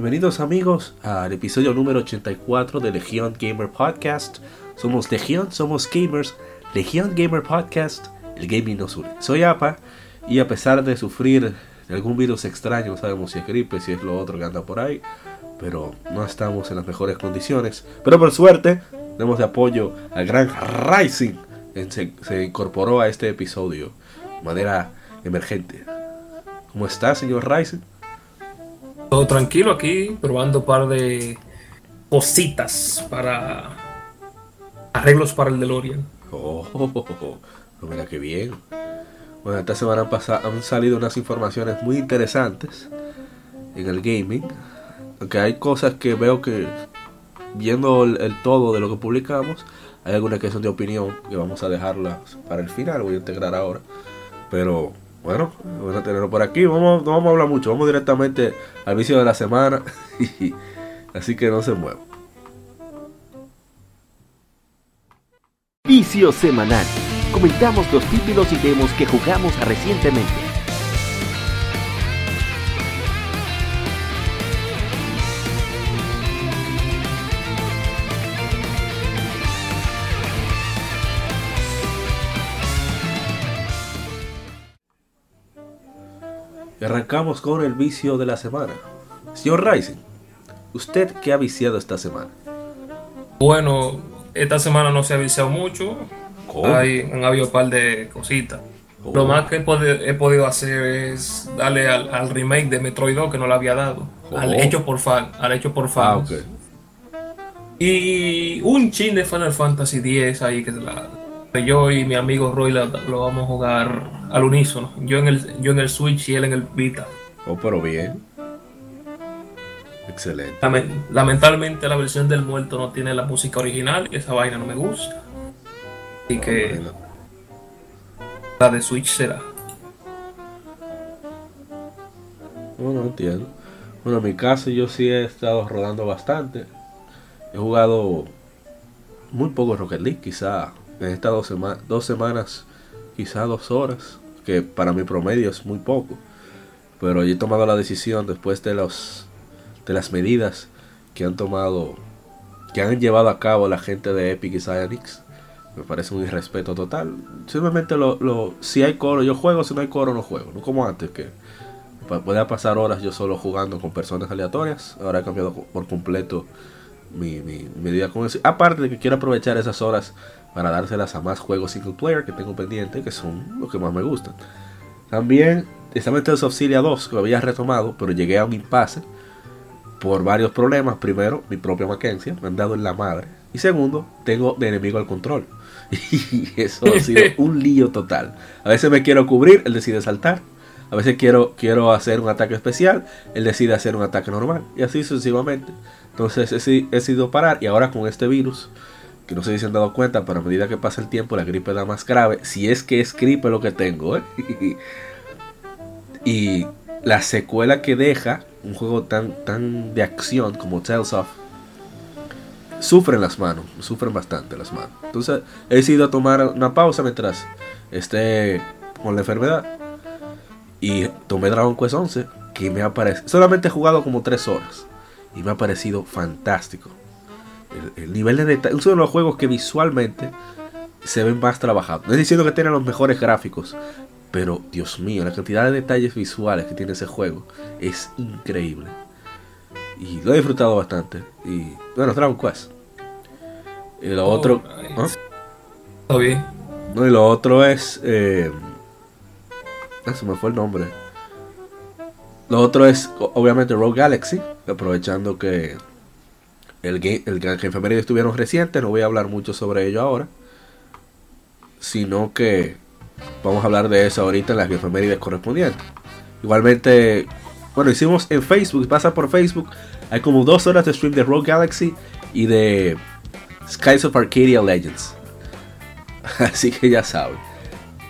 Bienvenidos amigos al episodio número 84 de Legion Gamer Podcast. Somos Legion, somos gamers. Legion Gamer Podcast, el gaming nos une. Soy APA y a pesar de sufrir de algún virus extraño, no sabemos si es gripe, si es lo otro que anda por ahí, pero no estamos en las mejores condiciones. Pero por suerte, tenemos de apoyo al gran Rising. Se, se incorporó a este episodio de manera emergente. ¿Cómo está, señor Rising? Todo tranquilo aquí, probando un par de cositas para arreglos para el DeLorean. Oh, mira qué bien. Bueno, esta semana han salido unas informaciones muy interesantes en el gaming. Aunque hay cosas que veo que, viendo el, el todo de lo que publicamos, hay algunas que son de opinión que vamos a dejarlas para el final. Voy a integrar ahora. Pero bueno, vamos a tenerlo por aquí. Vamos, no vamos a hablar mucho, vamos directamente al vicio de la semana. Así que no se muevan. Vicio semanal. Comentamos los títulos y demos que jugamos recientemente. Arrancamos con el vicio de la semana. Señor Rising, ¿usted qué ha viciado esta semana? Bueno, esta semana no se ha viciado mucho. ¿Cómo? Hay, han habido un par de cositas. Oh. Lo más que he, podi- he podido hacer es darle al, al remake de Metroid 2 que no le había dado. Al hecho por fan, al hecho por Ah, fans. ok. Y un chin de Final Fantasy X ahí que la, yo y mi amigo Roy la- lo vamos a jugar al unísono. Yo en el, yo en el Switch y él en el Vita. Oh, pero bien. Excelente. Lamen- Lamentablemente la versión del muerto no tiene la música original y esa vaina no me gusta. Así que Bueno. la de Switch será. Bueno, entiendo. Bueno, en mi caso yo sí he estado rodando bastante. He jugado muy poco Rocket League, quizá en estas dos, sema- dos semanas, quizá dos horas, que para mi promedio es muy poco. Pero yo he tomado la decisión después de los de las medidas que han tomado, que han llevado a cabo la gente de Epic y Psyonix. Me parece un irrespeto total. Simplemente lo, lo, si hay coro yo juego, si no hay coro no juego. No como antes que Podía pasar horas yo solo jugando con personas aleatorias. Ahora he cambiado por completo mi, mi, mi día con eso. Aparte de que quiero aprovechar esas horas para dárselas a más juegos single player que tengo pendiente, que son los que más me gustan. También estaba en Tales of Cilia 2, que lo había retomado, pero llegué a un impasse por varios problemas. Primero, mi propia Mackenzie, me han dado en la madre. Y segundo, tengo de enemigo al control. Y eso ha sido un lío total. A veces me quiero cubrir, él decide saltar. A veces quiero, quiero hacer un ataque especial, él decide hacer un ataque normal. Y así sucesivamente. Entonces he, he decidido parar. Y ahora con este virus, que no sé si se han dado cuenta, pero a medida que pasa el tiempo la gripe da más grave. Si es que es gripe lo que tengo. ¿eh? y la secuela que deja un juego tan, tan de acción como Tales of sufren las manos, sufren bastante las manos. Entonces he decidido tomar una pausa mientras esté con la enfermedad. Y tomé Dragon Quest 11, que me ha parecido... Solamente he jugado como 3 horas. Y me ha parecido fantástico. El, el nivel de detalle... Es uno de los juegos que visualmente se ven más trabajados. No es diciendo que tiene los mejores gráficos. Pero, Dios mío, la cantidad de detalles visuales que tiene ese juego es increíble. Y lo he disfrutado bastante. Y bueno, Dragon Quest. Y lo Oh, otro. nice. ¿Ah? No, y lo otro es. Eh, ah, se me fue el nombre. Lo otro es, obviamente, Rogue Galaxy. Aprovechando que el game, el que estuvieron recientes, no voy a hablar mucho sobre ello ahora. Sino que vamos a hablar de eso ahorita en las efemérides correspondientes. Igualmente, Bueno, hicimos en Facebook, pasa por Facebook. Hay como dos horas de stream de Rogue Galaxy y de Skies of Arcadia Legends. Así que ya saben.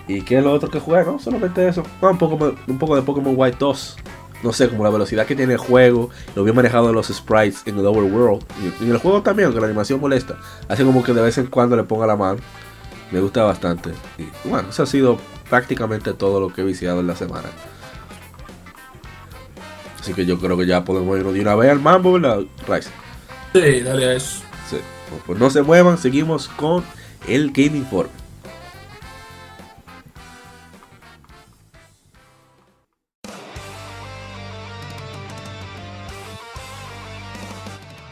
¿Y qué es lo otro que juega? No, solamente eso. un, poco, un poco de Pokémon White 2. No sé, como la velocidad que tiene el juego, lo bien manejado de los sprites en el Overworld. Y, en el juego también, aunque la animación molesta. Así como que de vez en cuando le ponga la mano. Me gusta bastante. Y bueno, eso ha sido prácticamente todo lo que he viciado en la semana. Así que yo creo que ya podemos irnos de una vez al mambo, ¿verdad, Rice? Sí, dale a eso. Sí. Pues no se muevan, seguimos con el Game Informe.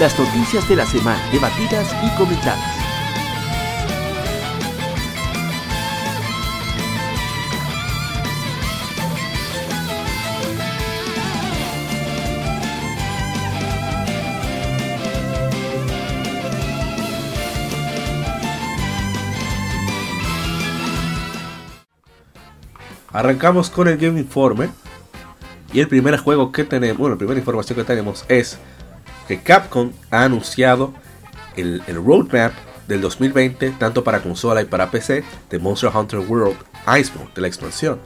Las noticias de la semana debatidas y comentadas. Arrancamos con el Game Informe. Y el primer juego que tenemos, bueno, la primera información que tenemos es que Capcom ha anunciado el, roadmap del 2020, tanto para consola y para PC, de Monster Hunter World Iceborne, de la expansión.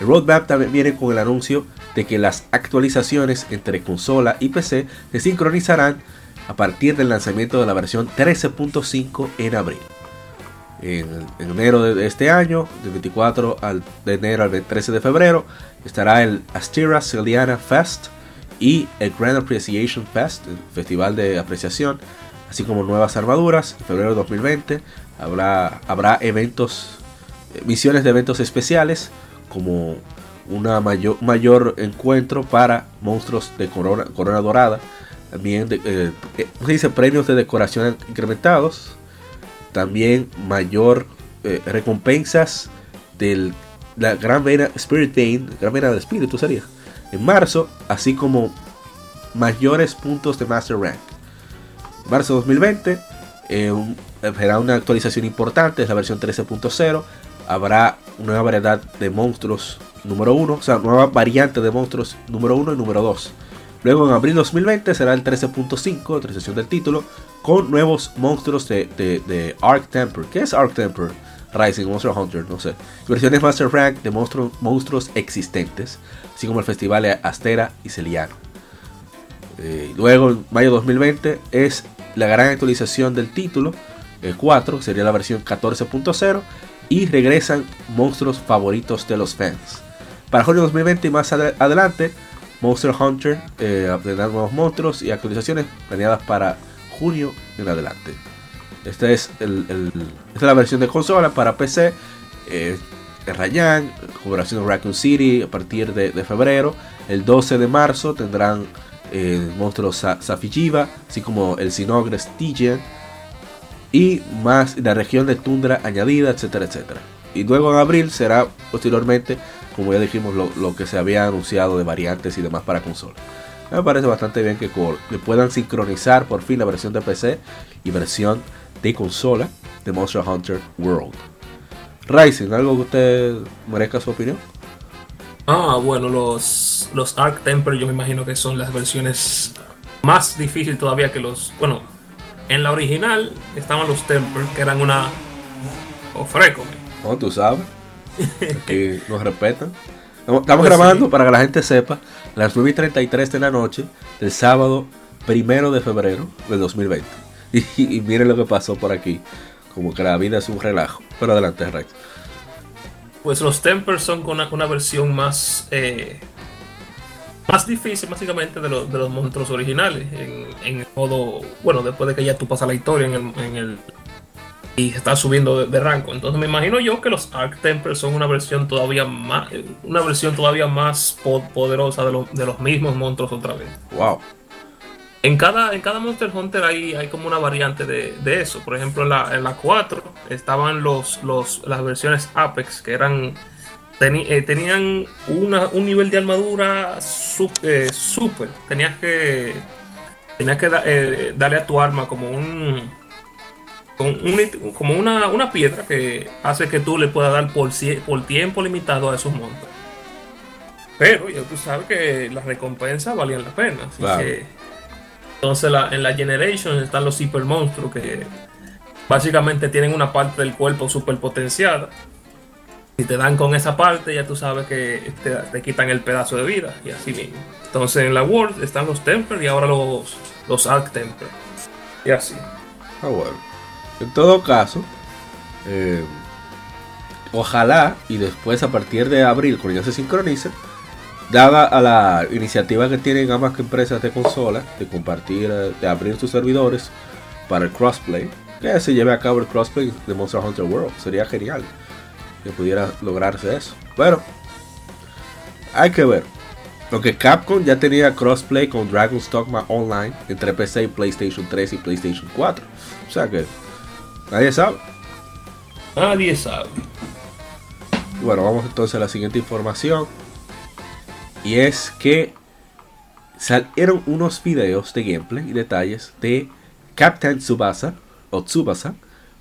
El roadmap también viene con el anuncio de que las actualizaciones entre consola y PC se sincronizarán a partir del lanzamiento de la versión 13.5 en abril. En, enero de este año, del 24 al, de enero al 13 de febrero, estará el Astira Celiana Fest y el Grand Appreciation Fest, el festival de apreciación, así como nuevas armaduras. En febrero de 2020 habrá, habrá eventos, eh, misiones de eventos especiales, como una mayor, mayor encuentro para monstruos de corona, corona dorada. También eh, eh, dice premios de decoración incrementados. También mayor recompensas del la gran vena Spirit Vein, gran vena del espíritu sería, en marzo, así como mayores puntos de Master Rank. Marzo 2020 eh, habrá una actualización importante, es la versión 13.0. Habrá una nueva variedad de monstruos número 1, o sea, nueva variante de monstruos número 1 y número 2. Luego en abril 2020 será el 13.5, actualización del título, con nuevos monstruos de, de, de Arc Temper. ¿Qué es Arc Temper? Rising, Monster Hunter, no sé. Versiones Master Rank de monstruos, monstruos existentes, así como el festival Astera y Celiano. Eh, luego, en mayo 2020, es la gran actualización del título, el 4, sería la versión 14.0, y regresan monstruos favoritos de los fans. Para junio 2020 y más adelante, Monster Hunter eh, tendrá nuevos monstruos y actualizaciones planeadas para junio en adelante. Esta es, la versión de consola para PC. Eh, Rayan, colaboración de Raccoon City a partir de, febrero. El 12 de marzo tendrán el eh, monstruo Safijiva, así como el Sinogre Stygian. y más la región de tundra añadida, etcétera, etcétera. Y luego en abril será posteriormente, como ya dijimos, lo, que se había anunciado de variantes y demás para consola. Me parece bastante bien que, que puedan sincronizar por fin la versión de PC y versión de consola de Monster Hunter World. Rising, ¿algo que usted merezca su opinión? Ah, bueno, los, los Arc Temper yo me imagino que son las versiones más difíciles todavía que los... Bueno, en la original estaban los Temper, que eran una... Ofreco. ¿Cómo tú sabes? Que nos respetan. Estamos pues grabando para que la gente sepa las 9 y 33 de la noche del sábado primero de febrero del 2020. Y, miren lo que pasó por aquí. Como que la vida es un relajo. Pero adelante, Rex. Pues los Tempers son con una, versión más. Eh, más difícil, básicamente, de, de los monstruos originales. En, el modo. Bueno, después de que ya tú pasas la historia en el. y estás subiendo de, rango. Entonces me imagino yo que los Arc Tempers son una versión todavía más. Una versión todavía más poderosa de, de los mismos monstruos otra vez. Wow. En cada, en cada Monster Hunter hay, hay como una variante de, eso. Por ejemplo, en la, en la 4 estaban los, los, las versiones Apex que eran eh, tenían una, un nivel de armadura eh, súper. tenías que, tenías que eh, darle a tu arma como un, como una, una, piedra que hace que tú le puedas dar por, por tiempo limitado a esos monstruos. Pero ya tú sabes que las recompensas valían la pena. Así que entonces en la Generation están los super monstruos que básicamente tienen una parte del cuerpo super potenciada. Si te dan con esa parte, ya tú sabes que te, quitan el pedazo de vida y así mismo. Entonces en la World están los Temper y ahora los, los Arc Temper. Y así. Ah, bueno. En todo caso, eh, ojalá y después a partir de abril, cuando ya se sincronice, dada a la iniciativa que tienen ambas empresas de consola de compartir, eh, de abrir sus servidores para el crossplay, que se lleve a cabo el crossplay de Monster Hunter World. Sería genial que pudiera lograrse eso. Bueno, hay que ver. Porque Capcom ya tenía crossplay con Dragon's Dogma Online entre PC y PlayStation 3 y PlayStation 4. O sea que nadie sabe. Nadie sabe. Bueno, vamos entonces a la siguiente información. Y es que salieron unos videos de gameplay y detalles de Captain Tsubasa o Tsubasa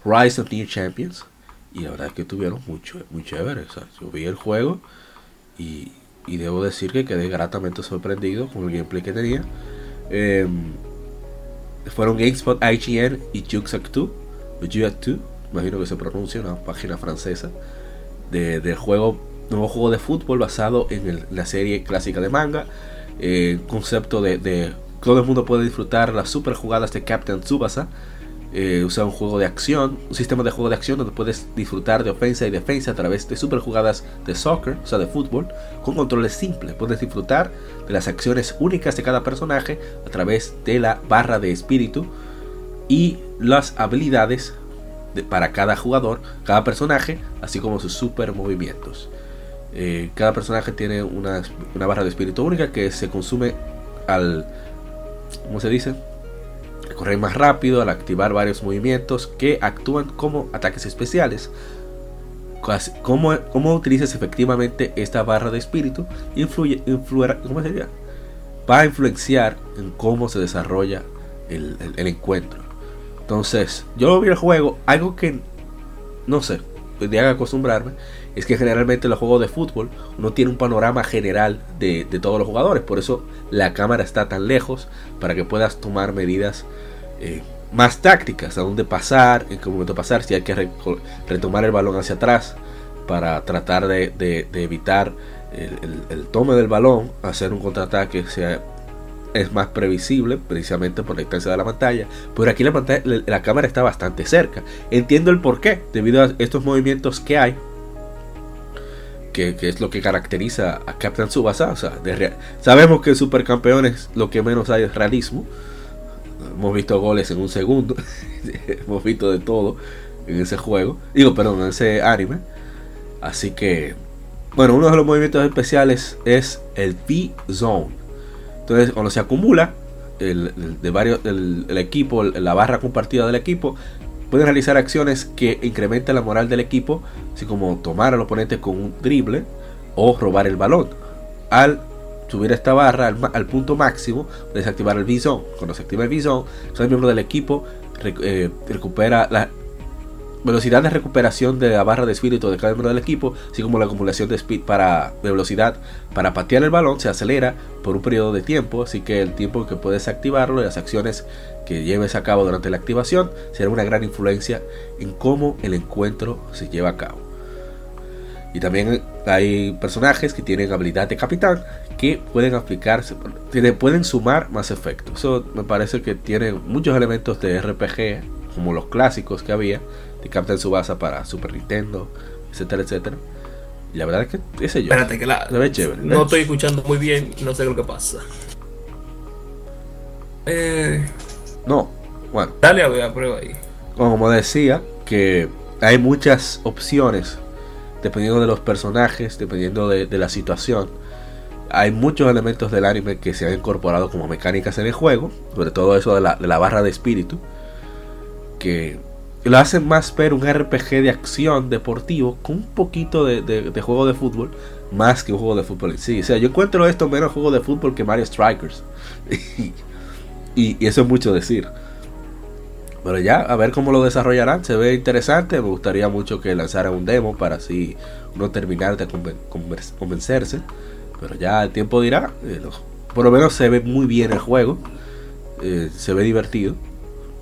Rise of New Champions. Y la verdad es que tuvieron mucho, muy chévere. yo vi el juego y, debo decir que quedé gratamente sorprendido con el gameplay que tenía. Em, fueron GameSpot, IGN y Juxactu, 2 imagino que se pronuncia, una página francesa, de, del juego nuevo juego de fútbol basado en la serie clásica de manga. Eh, concepto de, todo el mundo puede disfrutar las super jugadas de Captain Tsubasa. Eh, usa un juego de acción, un sistema de juego de acción donde puedes disfrutar de ofensa y defensa a través de super jugadas de soccer, o sea, de fútbol, con controles simples. Puedes disfrutar de las acciones únicas de cada personaje a través de la barra de espíritu y las habilidades para cada jugador, cada personaje, así como sus super movimientos. Eh, cada personaje tiene una, barra de espíritu única que se consume al, ¿cómo se dice? correr más rápido, al activar varios movimientos que actúan como ataques especiales. ¿Cómo, cómo utilizas efectivamente esta barra de espíritu? Influye, ¿cómo sería? Va a influenciar en cómo se desarrolla el, el encuentro. Entonces, yo vi el juego, algo que no sé, tendría que acostumbrarme, es que generalmente en los juegos de fútbol uno tiene un panorama general de, todos los jugadores. Por eso la cámara está tan lejos para que puedas tomar medidas eh, más tácticas. A dónde pasar, en qué momento pasar, si hay que retomar el balón hacia atrás para tratar de, evitar el, tome del balón, hacer un contraataque sea es más previsible precisamente por la distancia de la pantalla. Pero aquí la, pantalla, la cámara está bastante cerca. Entiendo el por qué, debido a estos movimientos que hay que, es lo que caracteriza a Captain sea, sabemos que Supercampeones lo que menos hay es realismo. Hemos visto goles en un segundo. Hemos visto de todo en ese juego. Digo, perdón, en ese anime. Así que, bueno, uno de los movimientos especiales es el P-Zone. Entonces, cuando se acumula el, de varios, el, equipo, la barra compartida del equipo, pueden realizar acciones que incrementen la moral del equipo, así como tomar al oponente con un drible o robar el balón. Al subir esta barra al, punto máximo, puedes activar el visón. Cuando se activa el visón, el miembro del equipo eh, recupera la velocidad de recuperación de la barra de espíritu de cada miembro del equipo, así como la acumulación de speed para velocidad para patear el balón se acelera por un periodo de tiempo, así que el tiempo que puedes activarlo y las acciones que lleves a cabo durante la activación será una gran influencia en cómo el encuentro se lleva a cabo. Y también hay personajes que tienen habilidad de capitán que pueden aplicarse, pueden sumar más efectos. Eso me parece que tiene muchos elementos de RPG, como los clásicos que había, de Captain Subasa para Super Nintendo, etcétera, etcétera. Y la verdad es que ese yo. Espérate, que la, no estoy escuchando muy bien, no sé lo que pasa. Eh, no, bueno. Dale a ver a prueba ahí. Como decía, que hay muchas opciones dependiendo de los personajes, dependiendo de, la situación. Hay muchos elementos del anime que se han incorporado como mecánicas en el juego, sobre todo eso de la, de la barra de espíritu, que lo hacen más ver un RPG de acción deportivo con un poquito de, juego de fútbol, más que un juego de fútbol en sí. O sea, yo encuentro esto menos juego de fútbol que Mario Strikers. y, eso es mucho decir. Pero ya, a ver cómo lo desarrollarán. Se ve interesante. Me gustaría mucho que lanzaran un demo para así uno terminar de convencerse. Pero ya el tiempo dirá. Eh, por lo menos se ve muy bien el juego. Eh, se ve divertido.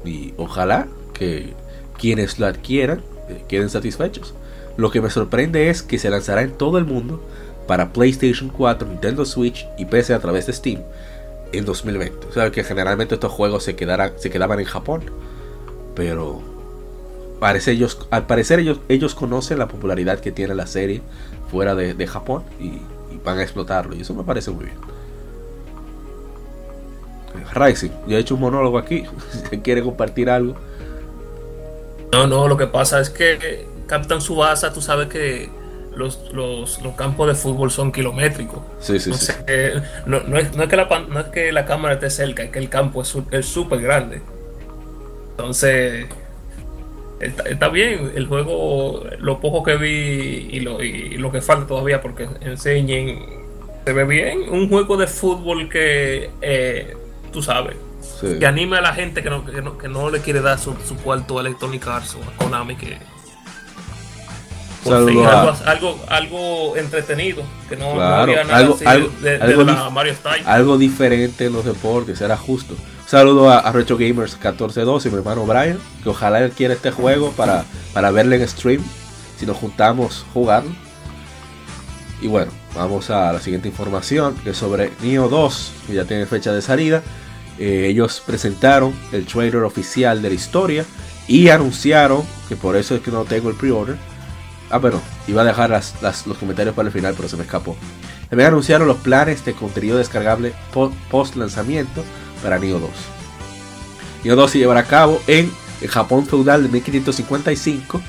Y ojalá que quienes lo adquieran eh, queden satisfechos. Lo que me sorprende es que se lanzará en todo el mundo para PlayStation 4, Nintendo Switch y PC a través de Steam en 2020. O sea que generalmente estos juegos se, se quedaban en Japón. Pero parece ellos, al parecer ellos, ellos conocen la popularidad que tiene la serie fuera de, Japón y, van a explotarlo. Y eso me parece muy bien. Rising, yo he hecho un monólogo aquí. si quiere compartir algo. No, no, lo que pasa es que Captain Subasa, tú sabes que los, los, campos de fútbol son kilométricos. Sí, sí, sí. Eh, no, es, que la, no es que la cámara esté cerca, es que el campo es súper grande. Entonces, está, bien. El juego, lo poco que vi y lo, y lo que falta todavía porque enseñen, se ve bien. Un juego de fútbol que, eh, tú sabes, que anime a la gente que no, que no, le quiere dar su, su cuarto a Electronic Arts o a Konami que algo, algo, entretenido que no, había nada algo, de, Mario Style. algo diferente en los deportes era justo. Saludo a, Retro Gamers 1412 mi hermano Brian que ojalá él quiera este juego para, para verle en stream si nos juntamos jugar. Y bueno vamos a la siguiente información que es sobre Neo 2 que ya tiene fecha de salida eh, ellos presentaron el trailer oficial de la historia y anunciaron, que por eso es que no tengo el pre-order. Ah, pero iba a dejar los comentarios para el final, pero se me escapó. También anunciaron los planes de contenido descargable post lanzamiento para Neo 2. Neo 2 se llevará a cabo en el Japón feudal de 1555,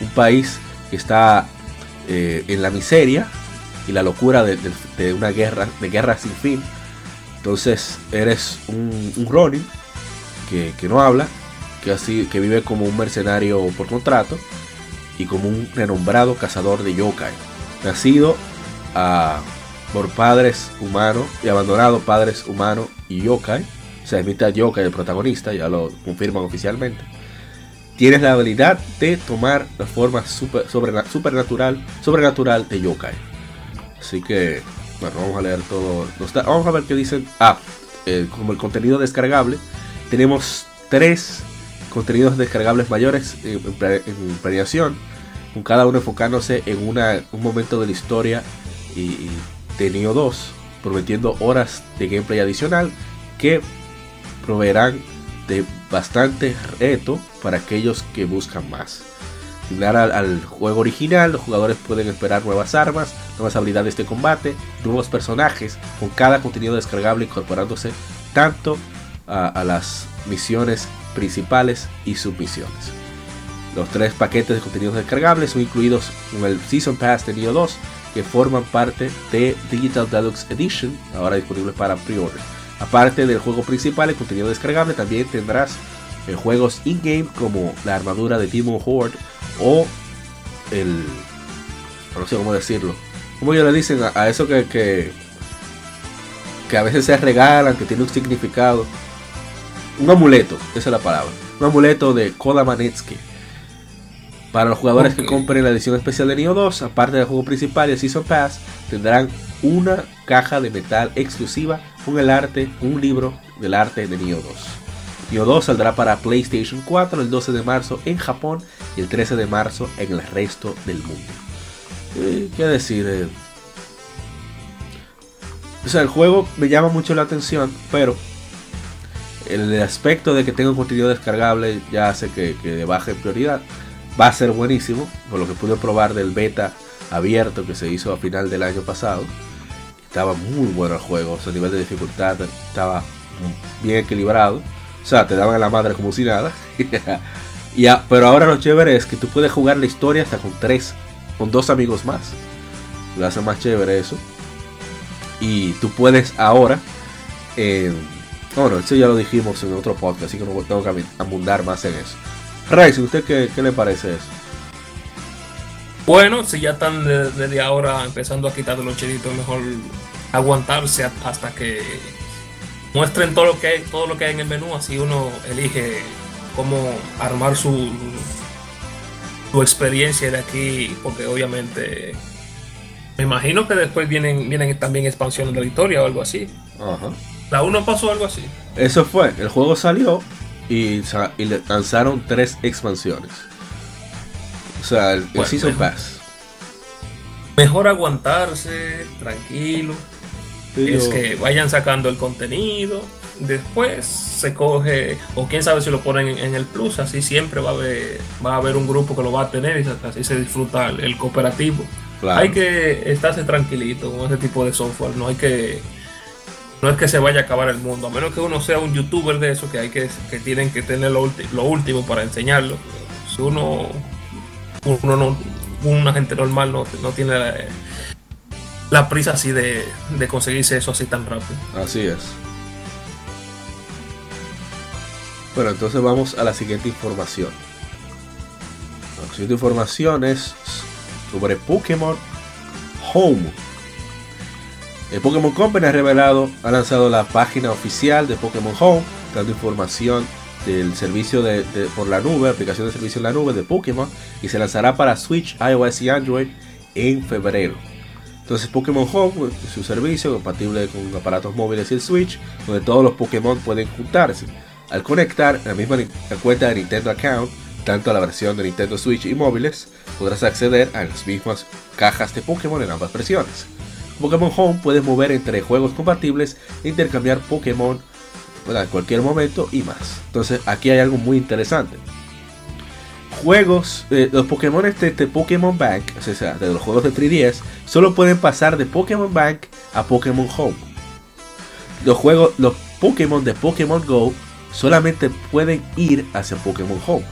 un país que está eh, en la miseria y la locura de, de, una guerra, de guerra sin fin entonces eres un, Ronin que, no habla, que, así, que vive como un mercenario por contrato y como un renombrado cazador de yokai. Nacido ah, por padres humanos y abandonado padres humanos y yokai. O sea, es mitad yokai el protagonista, ya lo confirman oficialmente. Tienes la habilidad de tomar la forma super, supernatural, sobrenatural de yokai. Así que bueno, vamos a leer todo. Vamos a ver qué dicen. Ah, eh, como el contenido descargable. Tenemos tres contenidos descargables mayores en, en, Con cada uno enfocándose en una, un momento de la historia y, de Neo 2. Prometiendo horas de gameplay adicional. Que proveerán de bastante reto para aquellos que buscan más. Similar al, juego original, los jugadores pueden esperar nuevas armas, nuevas habilidades de combate, nuevos personajes, con cada contenido descargable incorporándose tanto a, las misiones principales y submisiones. Los tres paquetes de contenidos descargables son incluidos en el Season Pass de Neo 2, que forman parte de Digital Deluxe Edition, ahora disponible para pre-order. Aparte del juego principal, el contenido descargable, también tendrás en juegos in-game como la armadura de Demon Horde o el... no sé cómo decirlo. Como ellos le dicen a, a eso que, que, que a veces se regalan, que tiene un significado. Un amuleto, esa es la palabra. Un amuleto de Koda Manetsky. Para los jugadores que compren la edición especial de Nioh 2, aparte del juego principal y el Season Pass, tendrán una caja de metal exclusiva con el arte, un libro del arte de Nioh 2. Nioh 2 saldrá para PlayStation 4 el 12 de marzo en Japón y el 13 de marzo en el resto del mundo. ¿Qué decir? eh? O sea, el juego me llama mucho la atención, pero el aspecto de que tenga un contenido descargable ya hace que, que de baja en prioridad. Va a ser buenísimo, por lo que pude probar del beta abierto que se hizo a final del año pasado. Estaba muy bueno el juego, su nivel de dificultad estaba bien equilibrado. O sea, te daban la madre como si nada. y pero ahora lo chévere es que tú puedes jugar la historia hasta con tres, con dos amigos más. Lo hace más chévere eso. Y tú puedes ahora. eh, bueno, eso ya lo dijimos en otro podcast, así que no tengo que abundar más en eso. Raiz, ¿usted qué, qué le parece eso? Bueno, si ya están de- desde ahora empezando a quitar los chelitos, mejor aguantarse hasta que muestren todo lo que hay, todo lo que hay en el menú, así uno elige cómo armar su su experiencia de aquí, porque obviamente me imagino que después vienen vienen también expansiones de la historia o algo así. Ajá. La 1 pasó algo así. Eso fue, el juego salió y, y le lanzaron tres expansiones. O sea, el, el Bueno, Season mejor. Pass. Mejor aguantarse, tranquilo. es Yo- que vayan sacando el contenido. Después se coge, o quién sabe si lo ponen en, en el plus, así siempre va a haber, va a haber un grupo que lo va a tener y así se disfruta el, el cooperativo. Claro. Hay que estarse tranquilito con ese tipo de software, no hay que no es que se vaya a acabar el mundo, a menos que uno sea un youtuber de eso que hay que, que tienen que tener lo, lo último para enseñarlo. Si uno uno no una gente normal no, no tiene la, la prisa así de, de conseguirse eso así tan rápido. Así es. Bueno, entonces vamos a la siguiente información. La siguiente información es sobre Pokémon Home. El Pokémon Company ha revelado, ha lanzado la página oficial de Pokémon Home, dando información del servicio de, por la nube, aplicación de servicio en la nube de Pokémon, y se lanzará para Switch, iOS y Android en febrero. Entonces Pokémon Home pues, es su servicio compatible con aparatos móviles y el Switch, donde todos los Pokémon pueden juntarse. Al conectar la misma cuenta de Nintendo Account, tanto a la versión de Nintendo Switch y móviles, podrás acceder a las mismas cajas de Pokémon en ambas versiones. Pokémon Home puedes mover entre juegos compatibles e intercambiar Pokémon en cualquier momento y más. Entonces aquí hay algo muy interesante. Juegos, eh, los Pokémon de, de Pokémon Bank, o sea, de los juegos de 3DS, solo pueden pasar de Pokémon Bank a Pokémon Home. Los juegos, los Pokémon de Pokémon Go solamente pueden ir hacia Pokémon Home.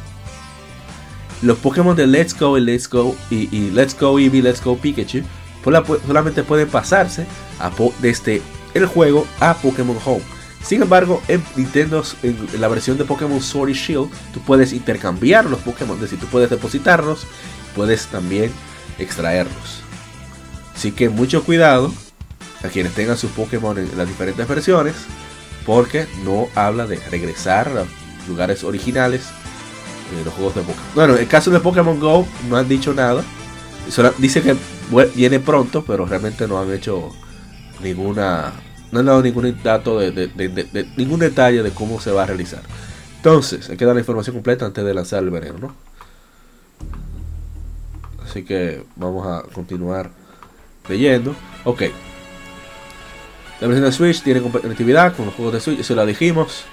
Los Pokémon de Let's Go y Let's Go y, Let's Go Eevee, Let's Go Pikachu sola- solamente pueden pasarse a desde el juego a Pokémon Home. Sin embargo, en Nintendo, en la versión de Pokémon Sword y Shield, tú puedes intercambiar los Pokémon, es decir, tú puedes depositarlos, puedes también extraerlos. Así que mucho cuidado a quienes tengan sus Pokémon en las diferentes versiones, porque no habla de regresar a lugares originales de los juegos de Pokémon. Bueno, en el caso de Pokémon Go no han dicho nada. Solo dice que viene pronto, pero realmente no han hecho ninguna. No han dado ningún dato de- ningún detalle de cómo se va a realizar. Entonces, hay que dar la información completa antes de lanzar el veneno, ¿no? Así que vamos a continuar leyendo. Ok. La versión de Switch tiene compatibilidad con los juegos de Switch, eso lo dijimos.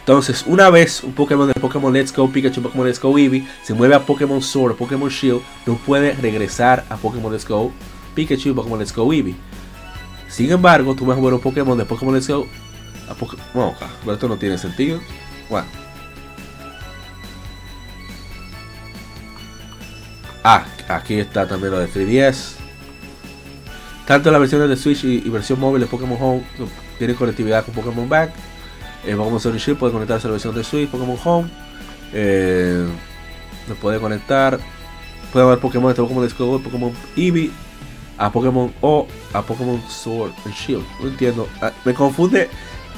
Entonces, una vez un Pokémon de Pokémon Let's Go Pikachu, Pokémon Let's Go Eevee se mueve a Pokémon Sword Pokémon Shield, no puede regresar a Pokémon Let's Go Pikachu, Pokémon Let's Go Eevee. Sin embargo, tú vas a mover un Pokémon de Pokémon Let's Go a Pokémon. Bueno, pero esto no tiene sentido. Bueno. Ah, aquí está también lo de 3DS. Tanto las versiones de Switch y, versión móvil de Pokémon Home tienen conectividad con Pokémon Bank. El Pokémon Sword Shield puede conectarse a la versión de Switch, Pokémon Home. Eh, me puede conectar. Puede haber Pokémon de Pokémon Discovery, Pokémon Eevee, a Pokémon O, a Pokémon Sword and Shield. No entiendo. Ah, Me confunde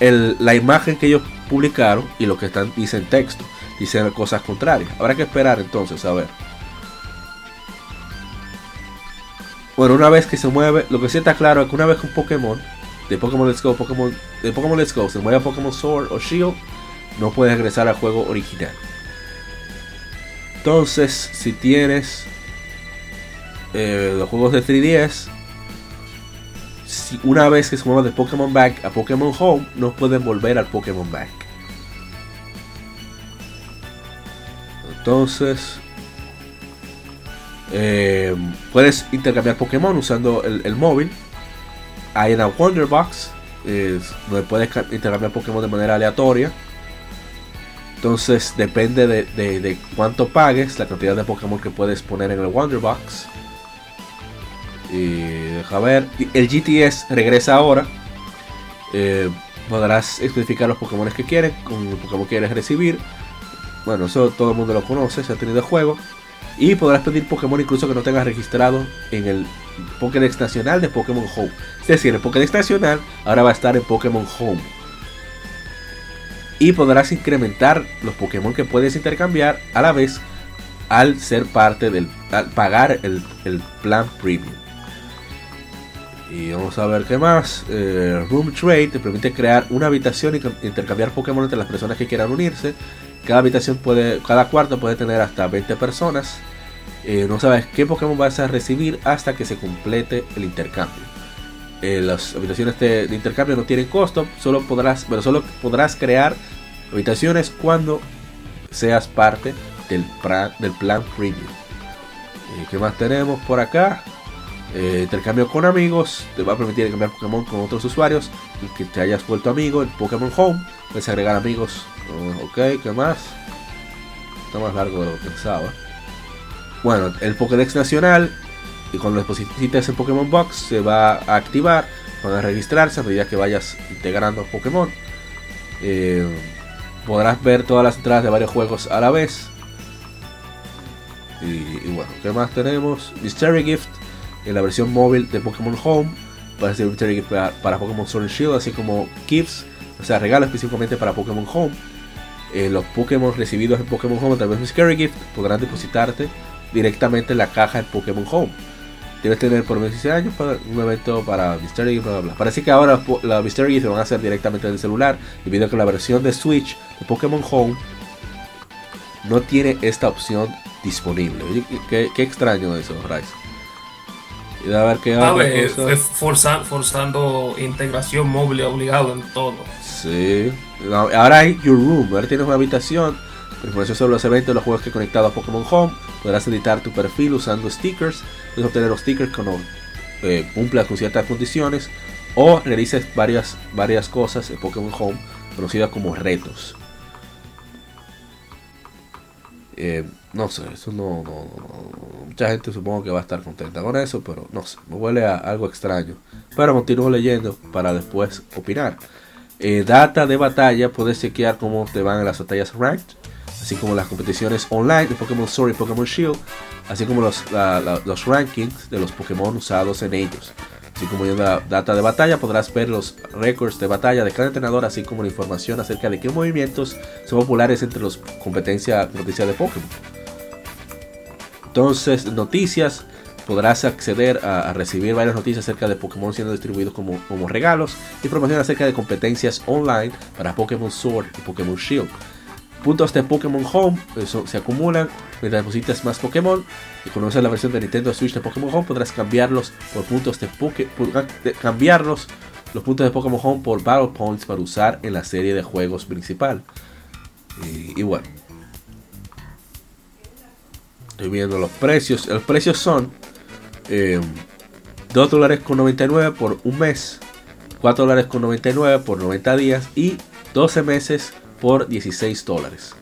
la imagen que ellos publicaron y lo que están dicen texto. Dicen cosas contrarias. Habrá que esperar entonces a ver. Bueno, una vez que se mueve, lo que sí está claro es que una vez que un Pokémon de Pokémon Let's Go, Pokémon, de Pokémon Let's Go se mueve a Pokémon Sword o Shield, no puedes regresar al juego original. Entonces, si tienes eh, los juegos de 3DS, si una vez que se mueva de Pokémon Back a Pokémon Home, no pueden volver al Pokémon Back. Entonces, eh, puedes intercambiar Pokémon usando el, el móvil. Hay una Wonder Box, donde puedes ca- intercambiar Pokémon de manera aleatoria. Entonces depende de, de- cuánto pagues, la cantidad de Pokémon que puedes poner en el Wonder Box. Y deja ver, el GTS regresa ahora. Eh, podrás especificar los Pokémon que quieres, con el Pokémon que quieres recibir. Bueno, eso todo el mundo lo conoce, se ha tenido juego. Y podrás pedir Pokémon incluso que no tengas registrado en el Pokédex nacional de Pokémon Home. Es decir, el Pokédex nacional ahora va a estar en Pokémon Home. Y podrás incrementar los Pokémon que puedes intercambiar a la vez al ser parte del. al pagar el, el plan premium. Y vamos a ver qué más. Eh, Room Trade te permite crear una habitación y ca- intercambiar Pokémon entre las personas que quieran unirse. Cada habitación puede, cada cuarto puede tener hasta 20 personas. Eh, no sabes qué Pokémon vas a recibir hasta que se complete el intercambio. Eh, las habitaciones de, intercambio no tienen costo, solo podrás, pero solo podrás crear habitaciones cuando seas parte del, pra- del plan premium. Eh, ¿Qué más tenemos por acá? Eh, intercambio con amigos, te va a permitir intercambiar Pokémon con otros usuarios y que te hayas vuelto amigo en Pokémon Home. Puedes agregar amigos. Oh, ok, ¿qué más? Está más largo de lo que pensaba. Bueno, el Pokédex nacional y cuando deposites en Pokémon Box se va a activar, van a registrarse a medida que vayas integrando Pokémon. Eh, podrás ver todas las entradas de varios juegos a la vez. Y, bueno, ¿qué más tenemos? Mystery Gift en la versión móvil de Pokémon Home. Va a ser Mystery Gift para, para Pokémon Sword and Shield, así como Gifts, o sea, regalos específicamente para Pokémon Home. Eh, los Pokémon recibidos en Pokémon Home a través de Mystery Gift podrán depositarte directamente en la caja de Pokémon Home. Debes tener por 26 años para un evento para Mystery bla, bla, bla. Parece que ahora po- la Mystery se van a hacer directamente en el celular, debido a que la versión de Switch de Pokémon Home no tiene esta opción disponible. Qué, qué extraño eso, Rice. Y a ver qué A ver, es forza- forzando integración móvil obligado en todo. Sí. Ahora hay Your Room. Ahora tienes una habitación. Información sobre los eventos los juegos que he conectado a Pokémon Home. Podrás editar tu perfil usando stickers. Puedes obtener los stickers cuando eh, cumplas con ciertas condiciones. O realices varias, varias cosas en Pokémon Home conocidas como retos. Eh, no sé, eso no, no- no- Mucha gente supongo que va a estar contenta con eso, pero no sé, me huele a algo extraño. Pero continúo leyendo para después opinar. Eh, data de batalla, puedes chequear cómo te van en las batallas ranked, así como las competiciones online de Pokémon Sword y Pokémon Shield, así como los, la- la- los rankings de los Pokémon usados en ellos. Así como en la data de batalla podrás ver los récords de batalla de cada entrenador, así como la información acerca de qué movimientos son populares entre los competencias competencia de Pokémon. Entonces, noticias, podrás acceder a, a recibir varias noticias acerca de Pokémon siendo distribuidos como, como regalos, información acerca de competencias online para Pokémon Sword y Pokémon Shield. Puntos de Pokémon Home eso, se acumulan mientras depositas más Pokémon y conoces la versión de Nintendo Switch de Pokémon Home podrás cambiarlos por puntos de Pokémon cambiarlos los puntos de Pokémon Home por Battle Points para usar en la serie de juegos principal. Y, y bueno, estoy viendo los precios. Los precios son eh, 2 dólares con 99 por un mes, 4 dólares con 99 por 90 días y 12 meses por 16 dólares.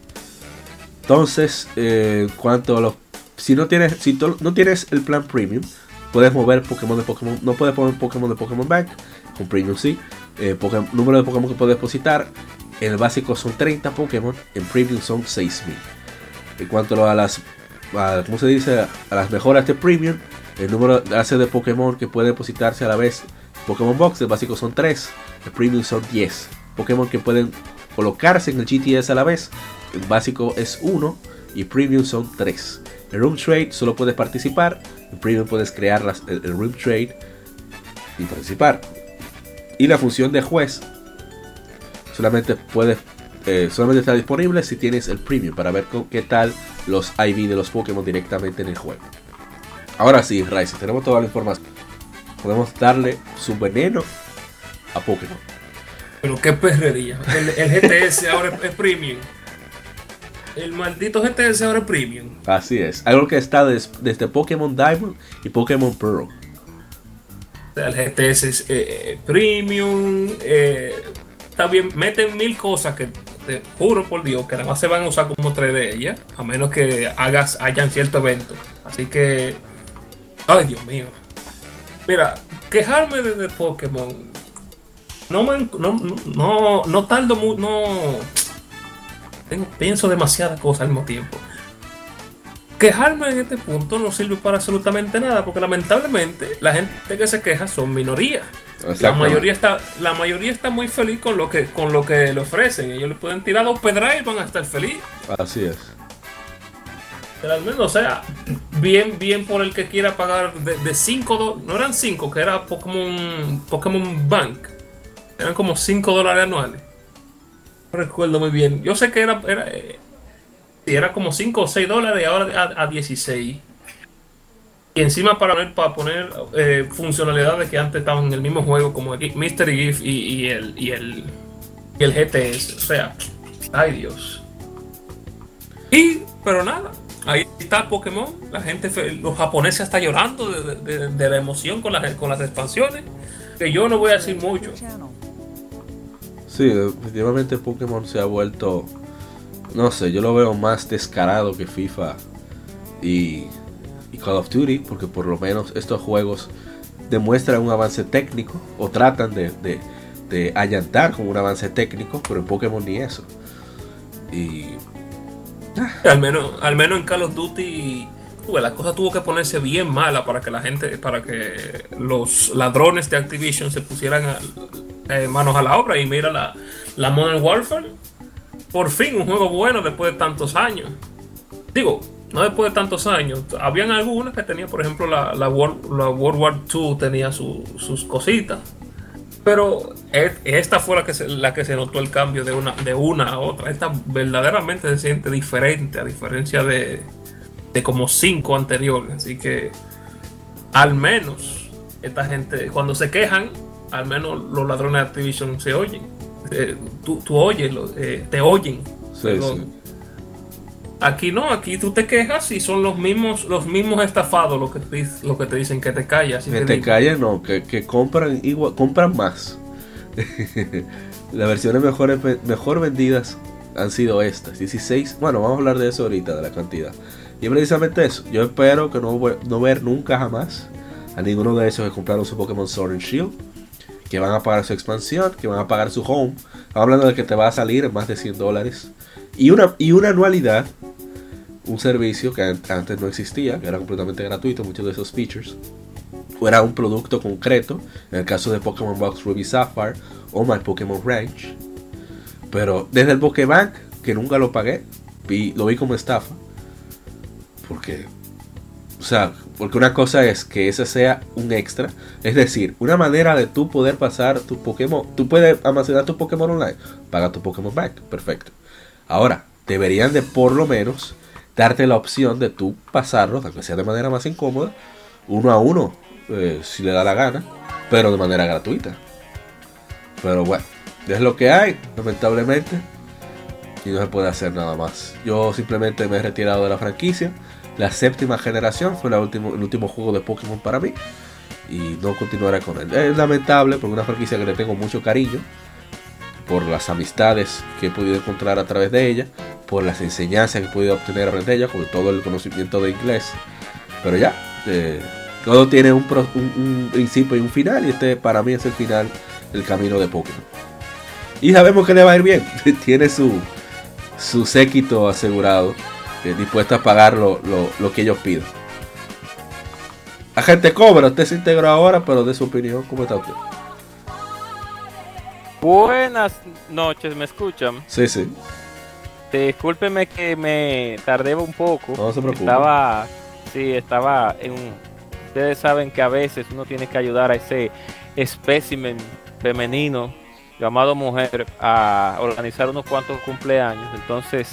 Entonces, eh, cuanto a los si no tienes si no tienes el plan premium, puedes mover Pokémon de Pokémon, no puedes poner Pokémon de Pokémon Bank, con premium sí. Eh, número de Pokémon que puedes depositar, en el básico son 30 Pokémon, en premium son 6000. En cuanto a las, a, ¿cómo se dice? A las mejoras de Premium, el número de hace de Pokémon que puede depositarse a la vez. Pokémon Box, el básico son 3, el Premium son 10. Pokémon que pueden colocarse en el GTS a la vez, el básico es 1 y Premium son 3. El Room Trade solo puedes participar, el Premium puedes crear las, el, Room Trade y participar. Y la función de juez solamente puedes eh, solamente está disponible si tienes el premium para ver con qué tal los IV de los Pokémon directamente en el juego. Ahora sí, Rice, tenemos toda la información. Podemos darle su veneno a Pokémon. Pero qué perrería. El, el GTS ahora es premium. El maldito GTS ahora es premium. Así es. Algo que está des- desde Pokémon Diamond y Pokémon Pearl. El GTS es eh, eh, premium. eh, está bien, meten mil cosas que te juro por Dios que nada más se van a usar como tres de ellas, a menos que hagas hayan cierto evento. Así que, ay Dios mío. Mira, quejarme de, de Pokémon. No, me, no, no, no, tardo mucho, no. Tengo, pienso demasiadas cosas al mismo tiempo. Quejarme en este punto no sirve para absolutamente nada, porque lamentablemente la gente que se queja son minoría. La mayoría está, la mayoría está muy feliz con lo que, con lo que le ofrecen. Ellos le pueden tirar dos pedras y van a estar felices. Así es. Pero al menos, o sea, bien, bien por el que quiera pagar de 5 no eran 5, que era Pokémon, Pokémon Bank. Eran como 5 dólares anuales. No recuerdo muy bien. Yo sé que era, era, eh, era como 5 o 6 dólares y ahora a, a 16. Y encima para poner, para poner eh, funcionalidades que antes estaban en el mismo juego, como el Mystery Gift y, y el, y, el, y el GTS. O sea, ay Dios. Y, pero nada, ahí está Pokémon. La gente, los japoneses están llorando de- de- de la emoción con las, con las expansiones. Que yo no voy a decir mucho. Sí, definitivamente Pokémon se ha vuelto, no sé, yo lo veo más descarado que FIFA y, y Call of Duty, porque por lo menos estos juegos demuestran un avance técnico o tratan de, de, de allantar con un avance técnico, pero en Pokémon ni eso. Y Al menos, al menos en Call of Duty, la cosa tuvo que ponerse bien mala para que la gente, para que los ladrones de Activision se pusieran a- eh, manos a la obra. Y mira la, la Modern Warfare. Por fin un juego bueno después de tantos años. Digo, no después de tantos años. Habían algunas que tenían, por ejemplo, la, la, World, la World War II tenía su- sus cositas. Pero esta fue la que se, la que se notó el cambio de una, de una a otra. Esta verdaderamente se siente diferente, a diferencia de, de como cinco anteriores. Así que al menos esta gente, cuando se quejan, al menos los ladrones de Activision se oyen. Eh, tú, tú oyes, lo- eh, te oyen. Sí, sí. Aquí no, aquí tú te quejas y son los mismos, los mismos estafados los que te, lo que te dicen que te callas. que te te callen, no, que, que compran igual, compran más. Las versiones mejores, mejor vendidas han sido estas, 16. Bueno, vamos a hablar de eso ahorita, de la cantidad. Y precisamente eso, yo espero que no, no ver nunca jamás a ninguno de esos que compraron su Pokémon Sword and Shield, que van a pagar su expansión, que van a pagar su home. Estamos hablando de que te va a salir más de 100 dólares. Y una, y una anualidad, un servicio que an- antes no existía, que era completamente gratuito, muchos de esos features o era un producto concreto, en el caso de Pokémon Box Ruby Sapphire o My Pokémon Ranch. Pero desde el Pokébank, que nunca lo pagué, vi- lo vi como estafa. Porque, o sea, porque una cosa es que ese sea un extra, es decir, una manera de tú poder pasar tu Pokémon, tú puedes almacenar tu Pokémon online, paga tu Pokémon Bank, perfecto. Ahora, deberían de por lo menos darte la opción de tú pasarlos, aunque sea de manera más incómoda, uno a uno, eh, si le da la gana, pero de manera gratuita. Pero bueno, es lo que hay, lamentablemente, y no se puede hacer nada más. Yo simplemente me he retirado de la franquicia. La séptima generación fue la último, el último juego de Pokémon para mí. Y no continuaré con él. Es lamentable porque una franquicia que le tengo mucho cariño. Por las amistades que he podido encontrar a través de ella. Por las enseñanzas que he podido obtener a través de ella. Con todo el conocimiento de inglés. Pero ya, eh, todo tiene un, pro- un principio y un final. Y este para mí es el final del camino de Pokémon. Y sabemos que le va a ir bien. tiene su, su séquito asegurado eh, dispuesta a pagar lo, lo- lo que ellos piden. Agente Cobra, usted se integró ahora, pero de su opinión, ¿cómo está usted? Buenas noches, ¿me escuchan? Sí, sí. Discúlpeme que me tardé un poco. No se preocupe. Estaba, sí, estaba en un... Ustedes saben que a veces uno tiene que ayudar a ese espécimen femenino llamado mujer a organizar unos cuantos cumpleaños. Entonces,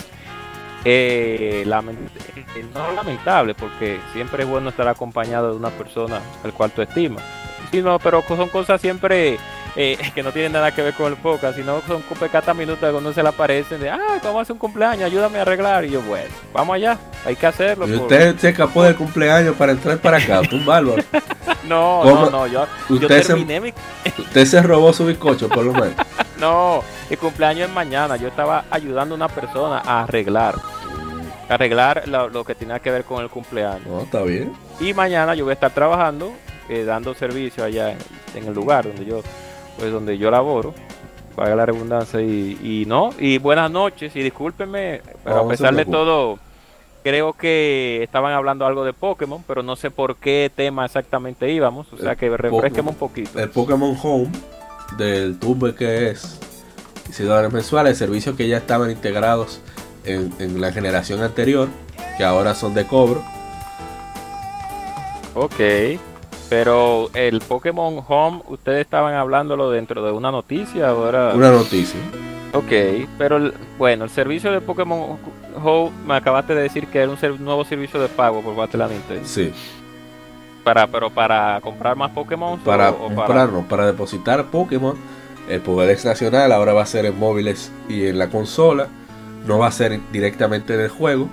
eh, lament- eh, no lamentable, porque siempre es bueno estar acompañado de una persona al cual tú estimas. Sí, no, pero son cosas siempre eh, que no tienen nada que ver con el podcast, sino son cada minutos cuando se le aparecen de, ah, vamos a hacer un cumpleaños, ayúdame a arreglar. Y yo, bueno, vamos allá, hay que hacerlo. Y por- usted se escapó del cumpleaños para entrar para acá, un bárbaro. No, ¿Cómo? no, no, yo, yo Usted se- terminé mi... Usted se robó su bizcocho, por lo menos. No, el cumpleaños es mañana. Yo estaba ayudando a una persona a arreglar. Arreglar lo, lo que tenía que ver con el cumpleaños. No, está bien. Y mañana yo voy a estar trabajando, eh, dando servicio allá en, en el lugar donde yo, pues donde yo laboro. Paga la redundancia y, y no. Y buenas noches y discúlpenme, pero No, a pesar de todo, creo que estaban hablando algo de Pokémon, pero no sé por qué tema exactamente íbamos. O sea El que refresqueme Pokémon. un poquito. El Pokémon Home, del tubo que es 16 dólares mensuales, servicios que ya estaban integrados en, en la generación anterior, que ahora son de cobro. Ok, pero el Pokémon Home, ustedes estaban hablándolo dentro de una noticia ahora. Una noticia. Ok, pero el- bueno, el servicio de Pokémon Home me acabaste de decir que era un nuevo servicio de pago por parte de la Nintendo. Sí, Para, pero para comprar más Pokémon para o, o para- depositar Pokémon. El Pokédex Nacional ahora va a ser en móviles y en la consola. No va a ser directamente en el juego.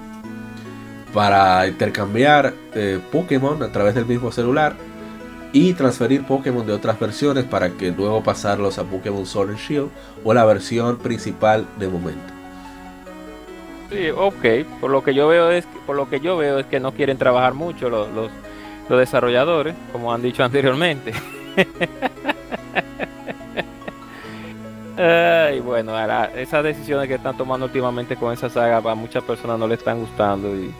Para intercambiar eh, Pokémon a través del mismo celular. Y transferir Pokémon de otras versiones para que luego pasarlos a Pokémon Sword and Shield o la versión principal de momento. Sí, ok. Por lo que yo veo es que, por lo que yo veo es que no quieren trabajar mucho los, los, los desarrolladores, como han dicho anteriormente. Ay, bueno, ahora, esas decisiones que están tomando últimamente con esa saga a muchas personas no le están gustando y,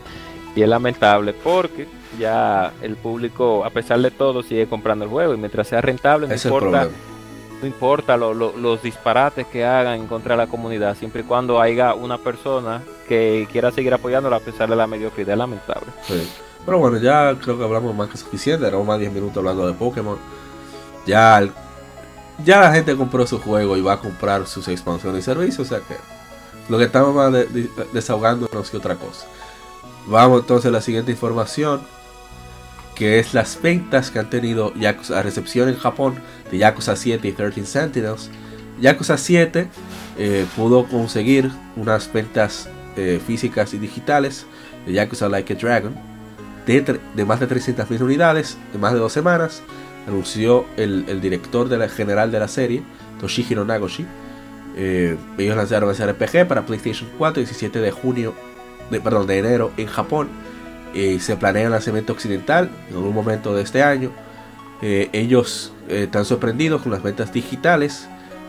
y es lamentable porque ya el público, a pesar de todo, sigue comprando el juego y mientras sea rentable, no es importa no importa lo- lo- los disparates que hagan en contra de la comunidad, siempre y cuando haya una persona que quiera seguir apoyándola a pesar de la mediocridad, es lamentable. Sí. Pero bueno, ya creo que hablamos más que suficiente. Éramos más de 10 minutos hablando de Pokémon. Ya, ya la gente compró su juego y va a comprar sus expansiones y servicios. O sea que lo que estamos más de- de- desahogándonos que otra cosa. Vamos entonces a la siguiente información. Que es las ventas que han tenido Yakuza, a recepción en Japón de Yakuza 7 y 13 Sentinels. Yakuza 7 eh, pudo conseguir unas ventas eh, físicas y digitales de Yakuza Like a Dragon de, más de 300.000 unidades en más de dos semanas, anunció el, el director de la, general de la serie, Toshihiro Nagoshi. Eh, ellos lanzaron ese RPG para PlayStation 4 el 17 de junio, de, perdón, de enero en Japón. Eh, se planea el lanzamiento occidental en algún momento de este año. Eh, ellos eh, están sorprendidos con las ventas digitales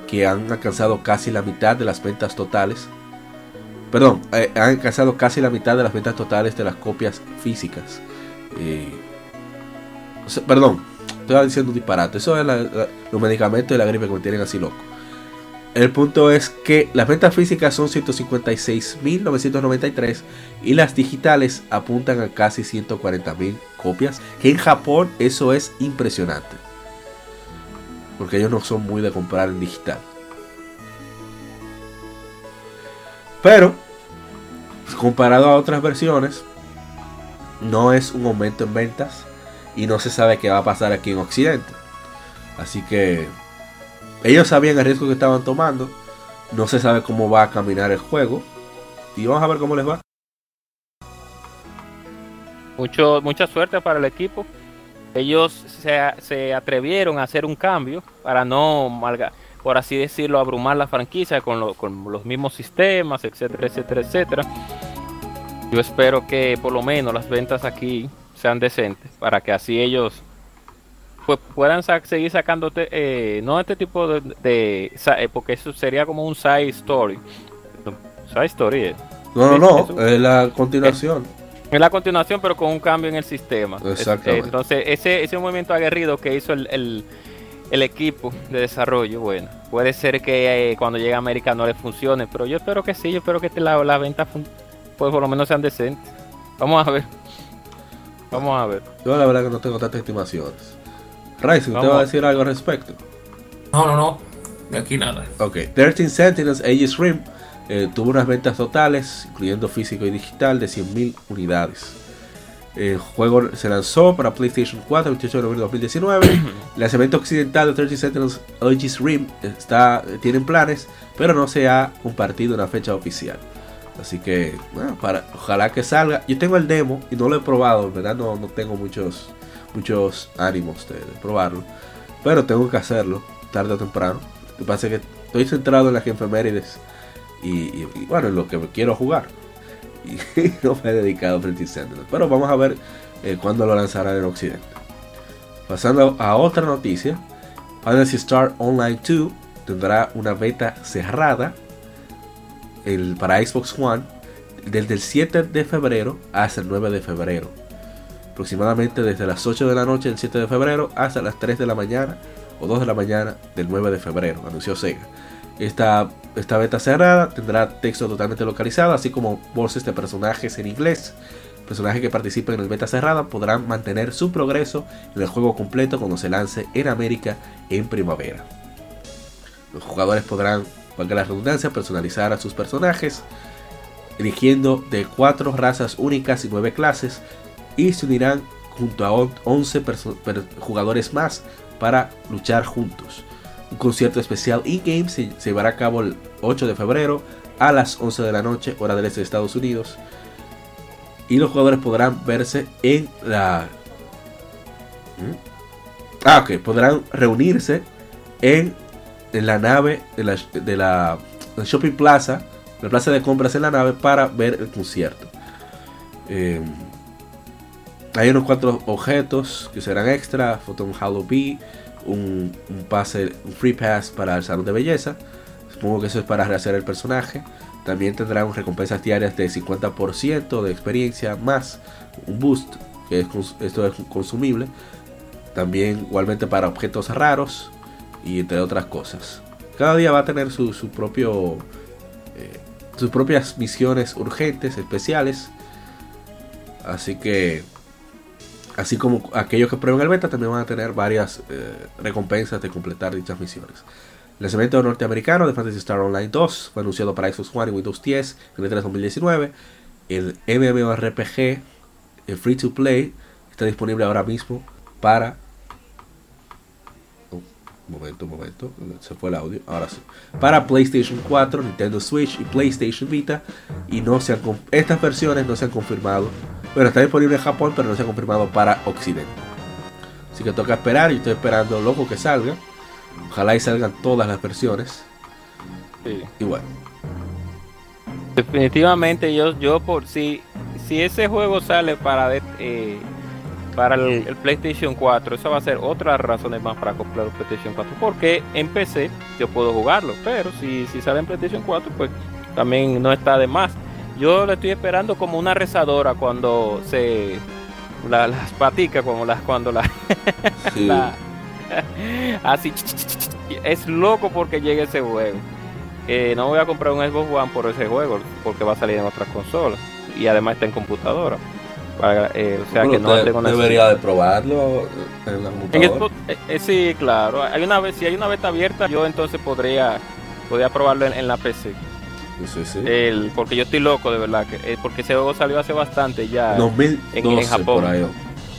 que han alcanzado casi la mitad de las ventas totales Perdón, eh, han alcanzado casi la mitad de las ventas totales de las copias físicas. Eh, perdón, estoy diciendo un disparate. Eso es los medicamentos de la gripe que me tienen así loco. El punto es que las ventas físicas son 156.993 y las digitales apuntan a casi 140.000 copias. Que en Japón eso es impresionante. Porque ellos no son muy de comprar en digital. Pero, comparado a otras versiones, no es un aumento en ventas y no se sabe qué va a pasar aquí en Occidente. Así que ellos sabían el riesgo que estaban tomando. No se sabe cómo va a caminar el juego. Y vamos a ver cómo les va. Mucho, mucha suerte para el equipo. Ellos se, se atrevieron a hacer un cambio para no, malga- por así decirlo, abrumar la franquicia con, lo- con los mismos sistemas, etcétera, etcétera, etcétera. Yo espero que por lo menos las ventas aquí sean decentes para que así ellos pues puedan sa- seguir sacando eh, no este tipo de, eh, porque eso sería como un side story side story eh. No, no, no, es la continuación. Es la continuación, pero con un cambio en el sistema. Exactamente. entonces, ese, ese movimiento aguerrido que hizo el, el- el equipo de desarrollo, bueno, puede ser que eh, cuando llegue a América no le funcione, pero yo espero que sí, yo espero que este- la, la venta fun- pues por lo menos sean decentes. Vamos a ver. Vamos a ver. Yo la verdad que no tengo tantas estimaciones. Ryzen, ¿usted Vamos. va a decir algo al respecto? No, no, no. De aquí nada. Ok, 13 Sentinels Aegis Rim eh, tuvo unas ventas totales, incluyendo físico y digital, de 100.000 unidades. El juego se lanzó para PlayStation 4 el 28 de noviembre de 2019. El lanzamiento occidental de 13 Sentinels Aegis Rim está, tienen planes, pero no se ha compartido una fecha oficial. Así que, bueno, para, ojalá que salga. Yo tengo el demo y no lo he probado, en verdad no, no tengo muchos, muchos ánimos de, de probarlo. Pero tengo que hacerlo, tarde o temprano. Lo que pasa es que estoy centrado en las efemérides y, y- y, bueno, en lo que quiero jugar. Y no me he dedicado a Pretty Sentinels. Pero vamos a ver eh, cuándo lo lanzarán en Occidente. Pasando a otra noticia. Fantasy Star Online 2 tendrá una beta cerrada el, para Xbox One desde el 7 de febrero hasta el 9 de febrero. Aproximadamente desde las 8 de la noche del 7 de febrero hasta las 3 de la mañana o 2 de la mañana del 9 de febrero, anunció Sega. Esta, beta cerrada tendrá texto totalmente localizado, así como voces de personajes en inglés. Personajes que participen en el beta cerrada podrán mantener su progreso en el juego completo cuando se lance en América en primavera. Los jugadores podrán, valga la redundancia, personalizar a sus personajes, eligiendo de 4 razas únicas y 9 clases, y se unirán junto a on- 11 perso- per- jugadores más para luchar juntos. Un concierto especial in-game se, se llevará a cabo el 8 de febrero a las 11 de la noche, hora del este de Estados Unidos. Y los jugadores podrán verse en la... ¿Mm? Ah, ok, podrán reunirse en, en la nave de la, de la Shopping Plaza, la plaza de compras en la nave para ver el concierto. Eh, hay unos cuatro objetos que serán extra, Photon Halo un, pase, un free pass para el salón de belleza. Supongo que eso es para rehacer el personaje. También tendrán recompensas diarias de 50% de experiencia más un boost, que es, esto es consumible. También igualmente para objetos raros y entre otras cosas. Cada día va a tener su, su propio eh, sus propias misiones urgentes, especiales. Así que Así como aquellos que prueben el beta también van a tener varias eh, recompensas de completar dichas misiones. El lanzamiento norteamericano de Fantasy Star Online 2 fue anunciado para Xbox One y Windows 10 en el 3 2019. El MMORPG el Free to Play está disponible ahora mismo para... Oh, momento, momento, se fue el audio, ahora sí. Para PlayStation 4, Nintendo Switch y PlayStation Vita. Y no se han, estas versiones no se han confirmado. Bueno, está disponible en Japón, pero no se ha confirmado para Occidente. Así que toca esperar. Yo estoy esperando loco que salga. Ojalá y salgan todas las versiones. Sí. Y bueno, Definitivamente yo, yo por si, si ese juego sale para eh, para el, el PlayStation 4, eso va a ser otras razones más para comprar el PlayStation 4. Porque en PC yo puedo jugarlo, pero si, si sale en PlayStation 4, pues también no está de más. Yo le estoy esperando como una rezadora cuando se la- las paticas, como las cuando la, sí, la- así es loco porque llegue ese juego. Eh, no voy a comprar un Xbox One por ese juego porque va a salir en otras consolas y además está en computadora. Para- eh, o sea que no tengo debería de probarlo en la computadora. Eh, eh, sí, claro. Hay una vez, si hay una beta abierta, yo entonces podría podría probarlo en, en la PC. Sí, sí, sí. El, porque yo estoy loco de verdad, que, eh, porque ese juego salió hace bastante ya. 2012 en- en Japón. por ahí.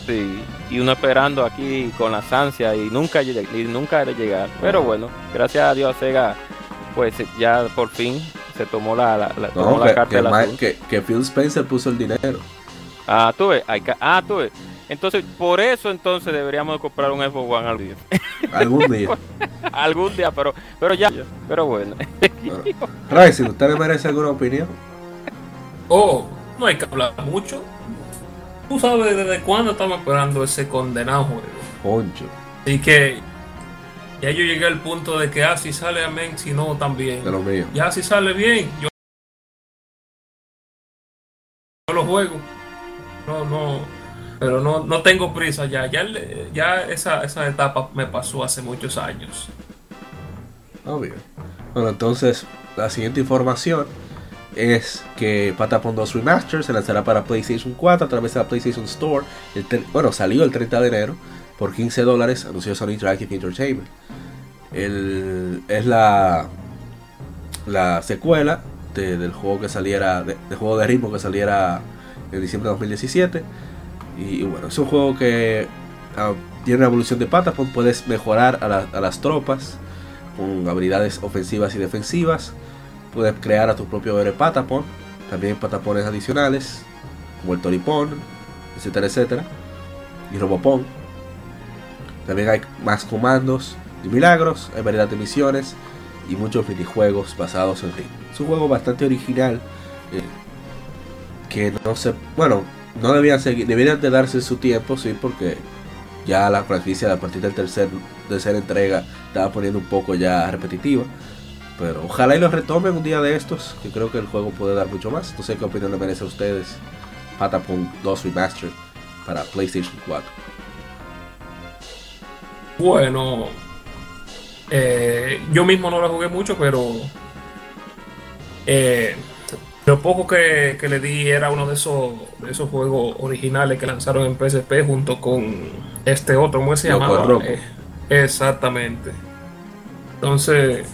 Sí, y uno esperando aquí con las ansias y nunca y nunca de llegar. Pero bueno, gracias a Dios Sega, pues ya por fin se tomó la, la, la- tomó la carta que, Ma- asunto. que- que Phil Spencer puso el dinero. Ah, tú ves, hay ah, tú ves. Entonces, por eso entonces deberíamos de comprar un Xbox One algún día. Algún día. algún día, pero pero ya, pero bueno. Ryzen, ¿usted le merece alguna opinión? Oh, no hay que hablar mucho. Tú sabes desde cuándo estamos esperando ese condenado juego. Poncho. Así que ya yo llegué al punto de que, ah, si sale amén, si no, también. De lo mío. Ya si sale bien, yo juego. No, no, pero no, no tengo prisa ya. Ya, ya esa, esa etapa me pasó hace muchos años. Bien. Bueno, entonces la siguiente información es que Patapon 2 Remaster se lanzará para PlayStation 4 a través de la PlayStation Store. Bueno, salió el 30 de enero por 15 dólares, anunció Sony Interactive Entertainment. El- es la, la secuela de- del juego que saliera, de- del juego de ritmo que saliera en diciembre de 2017. Y, bueno, es un juego que ah, tiene una evolución de Patapon, puedes mejorar a, la- a las tropas con habilidades ofensivas y defensivas. Puedes crear a tu propio héroe Patapon, también Patapones adicionales, como el Toripon, etcétera, etcétera, y Robopon. También hay más comandos y milagros, hay variedad de misiones y muchos minijuegos basados en ritmo. Es un juego bastante original eh, que no se, bueno, no debían seguir, deberían de darse su tiempo, sí, porque ya la franquicia a partir del tercer tercera entrega estaba poniendo un poco ya repetitiva. Pero ojalá y lo retomen un día de estos, que creo que el juego puede dar mucho más. No sé qué opinión le merece a ustedes Patapon 2 Remastered para PlayStation 4. Bueno, eh, yo mismo no la jugué mucho, pero eh, lo poco que, que le di era uno de esos, de esos juegos originales que lanzaron en PSP junto con este otro, ¿cómo se llamaba? Eh, exactamente. Entonces,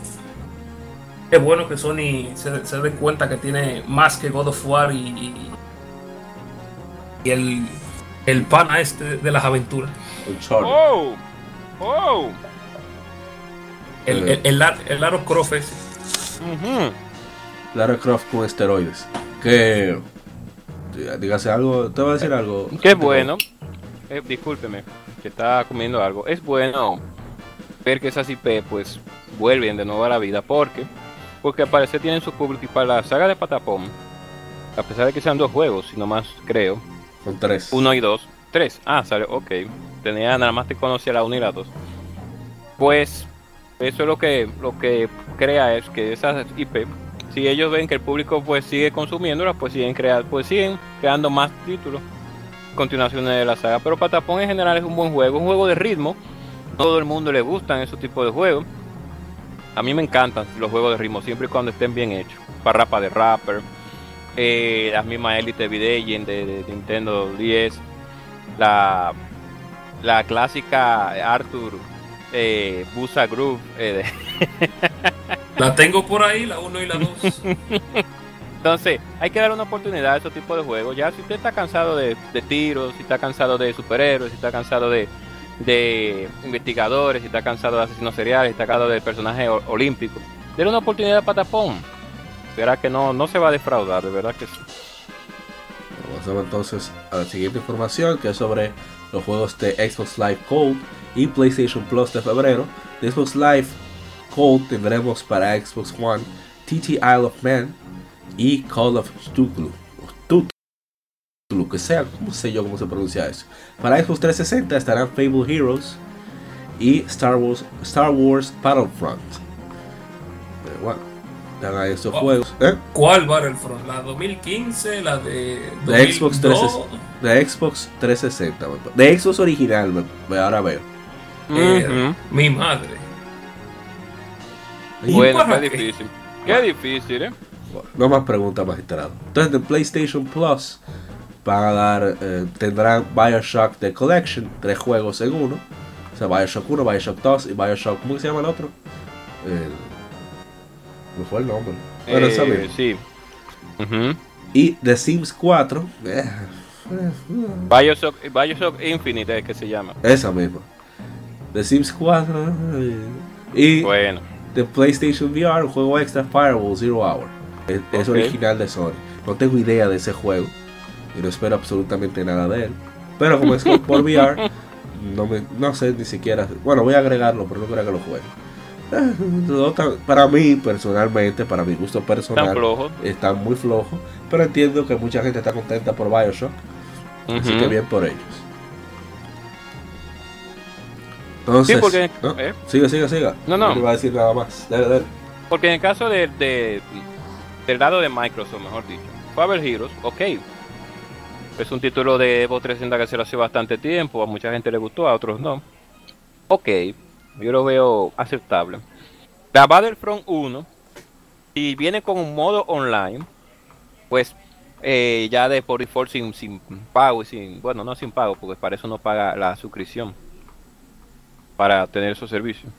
es bueno que Sony se, se dé cuenta que tiene más que God of War y, y- y el, el pana este de las aventuras. Uncharted. ¡Oh! ¡Oh! El, el, el, el Croft ese. Lara Croft con esteroides. Que. Dígase algo, te voy a decir algo. Qué bueno. Eh, discúlpeme, que está comiendo algo. Es bueno ver que esas IP pues vuelven de nuevo a la vida. porque Porque al parecer tienen su público y para la saga de Patapón, a pesar de que sean dos juegos, si no más creo, Con tres. uno y dos, tres. Ah, sale, ok. Tenía nada más te conocía la uno y la dos. Pues eso es lo que lo que crea es que esas IP, si ellos ven que el público pues sigue consumiéndolas, pues siguen creando, pues siguen creando más títulos, continuaciones de la saga. Pero Patapón en general es un buen juego, un juego de ritmo. Todo el mundo le gustan esos tipos de juegos. A mí me encantan los juegos de ritmo, siempre y cuando estén bien hechos. Parrapa de Rapper, eh, las mismas Elite Videgen de, Nintendo 10, la, la clásica Arthur eh, Busa Groove. eh, de- La tengo por ahí, la 1 y la 2. Entonces, hay que dar una oportunidad a esos tipos de juegos. Ya si usted está cansado de, de tiros, si está cansado de superhéroes, si está cansado de, de investigadores, si está cansado de asesinos seriales, si está cansado de personajes olímpicos, denle una oportunidad a Patapón. Verá que no, no se va a defraudar, de verdad que sí. Pasamos entonces a la siguiente información que es sobre los juegos de Xbox Live Gold y PlayStation Plus de febrero. De Xbox Live Gold tendremos para Xbox One TT Isle of Man y Call of Cthulhu. o Cthulhu, que sea, no sé yo cómo se pronuncia eso. Para Xbox 360 estarán Fable Heroes y Star Wars, Star Wars Battlefront. Pero bueno, están ahí estos Oh. juegos. ¿eh? ¿Cuál Battlefront? ¿La 2015? ¿La de De Xbox 2002? 360. De Xbox 360. me pa- De Xbox original, ahora veo. Eh, Mi madre. ¿Y Bueno, qué difícil. Qué difícil, ¿eh? Bueno, no más preguntas, magistrado. Entonces, de PlayStation Plus van a dar, eh, tendrán Bioshock The Collection, tres juegos en uno. O sea, Bioshock 1, Bioshock 2 y Bioshock, ¿cómo se llama el otro? El, ¿Me fue el nombre? Bueno, Eh, esa sí. Y The Sims 4, eh, Bioshock, Bioshock Infinite es que se llama. esa misma. The Sims 4 eh, y Bueno. De PlayStation VR, un juego extra Firewall Zero Hour. Es, original de Sony. No tengo idea de ese juego y no espero absolutamente nada de él. Pero como es por VR, no, me, no sé ni siquiera. Bueno, voy a agregarlo, pero no creo que lo juegue. Eh, no Para mí, personalmente, para mi gusto personal, flojo. están muy flojos. Pero entiendo que mucha gente está contenta por Bioshock. Así que bien por ellos. Entonces, Sí, porque- ¿no? ¿eh? siga, siga, siga. No, no. No iba a decir nada más. Dale, dale. Porque en el caso de, de- del lado de Microsoft, mejor dicho, Fable Heroes, ok. Es un título de Evo 300 que se hace bastante tiempo, a mucha gente le gustó, a otros no. Ok, yo lo veo aceptable. La Battlefront 1, si viene con un modo online, pues eh, ya de por default sin, sin pago y sin, bueno, no sin pago, porque para eso no paga la suscripción para tener esos servicios.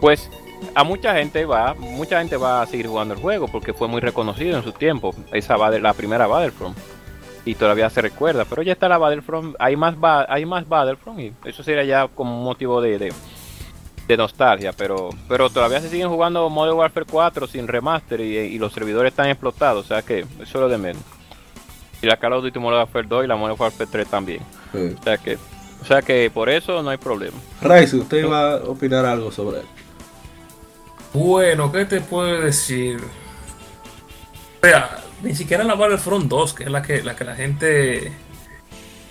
Pues a mucha gente va, mucha gente va a seguir jugando el juego porque fue muy reconocido en su tiempo, esa la primera Battlefront y todavía se recuerda, pero ya está la Battlefront, hay más hay más Battlefront y eso sería ya como un motivo de, de, nostalgia, pero pero todavía se siguen jugando Modern Warfare 4 sin remaster y, los servidores están explotados, o sea que eso es lo de menos. Y la Call of Duty Modern Warfare 2 y la Modern Warfare 3 también. O sea que o sea que por eso no hay problema. Rice, ¿usted va a opinar algo sobre él? Bueno, ¿qué te puedo decir? O sea, ni siquiera la Battlefront 2, que es la que la, que la gente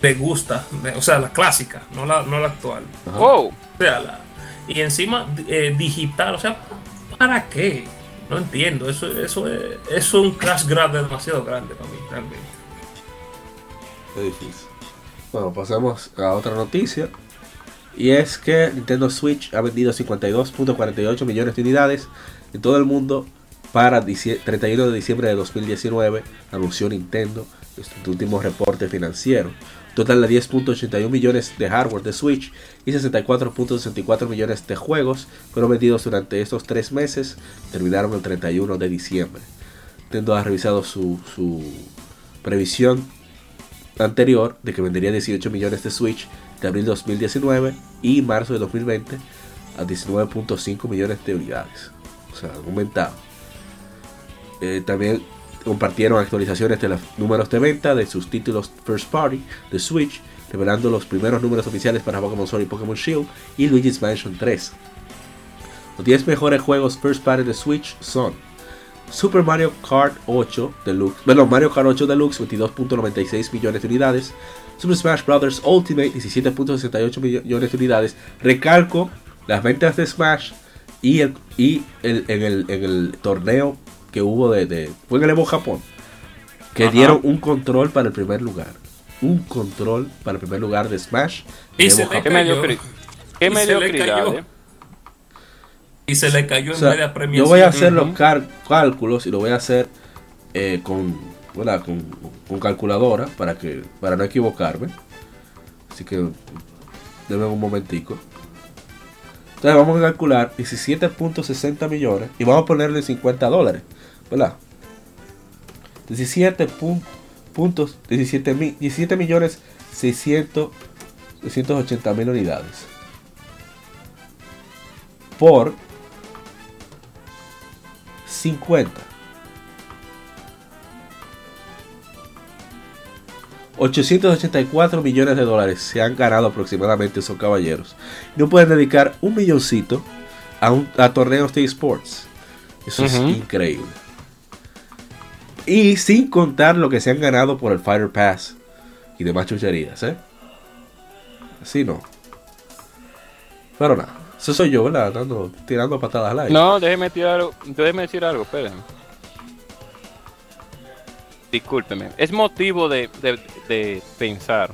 le gusta, o sea, la clásica, no la, no la actual. Oh. O sea, la, y encima eh, digital, o sea, ¿para qué? No entiendo, eso, eso, es, eso es un crash grab demasiado grande para mí, realmente. Es difícil. Bueno, pasamos a otra noticia. Y es que Nintendo Switch ha vendido 52.48 millones de unidades en todo el mundo para 31 de diciembre de 2019, anunció Nintendo en su último reporte financiero. Total de 10.81 millones de hardware de Switch y 64.64 millones de juegos fueron vendidos durante estos tres meses, terminaron el 31 de diciembre. Nintendo ha revisado su, su previsión anterior de que vendería 18 millones de Switch de abril de 2019 y marzo de 2020 a 19.5 millones de unidades. O sea, aumentado. Eh, también compartieron actualizaciones de los números de venta de sus títulos First Party de Switch, revelando los primeros números oficiales para Pokémon Sword y Pokémon Shield y Luigi's Mansion 3. Los 10 mejores juegos First Party de Switch son Super Mario Kart 8 Deluxe, bueno, Mario Kart 8 Deluxe 22.96 millones de unidades, Super Smash Bros. Ultimate 17.68 millones de unidades. Recalco las ventas de Smash y, el, y el, en, el, en, el, torneo que hubo de, fue en el Evo Japón que dieron un control para el primer lugar. Un control para el primer lugar de Smash. Y se le cayó. ¿Qué mediocridad? Y se le cayó en media premiación. Yo voy a hacer los cálculos y lo voy a hacer eh, con, con, calculadora para que para no equivocarme. Así que denme un momentico. Entonces vamos a calcular 17.60 millones y vamos a ponerle 50 dólares, ¿verdad? 17 puntos, 17, 17 millones 600, 680 mil unidades. Por 50. 884 millones de dólares se han ganado aproximadamente esos caballeros. No pueden dedicar un milloncito a, un, a torneos de esports. Eso es increíble. Y sin contar lo que se han ganado por el Fighter Pass y demás chucherías, ¿eh? Así no. Pero nada. Eso soy yo, ¿verdad? Tirando patadas al aire. No, déjeme, tirar, déjeme decir algo, espérenme. Discúlpeme. Es motivo de, pensar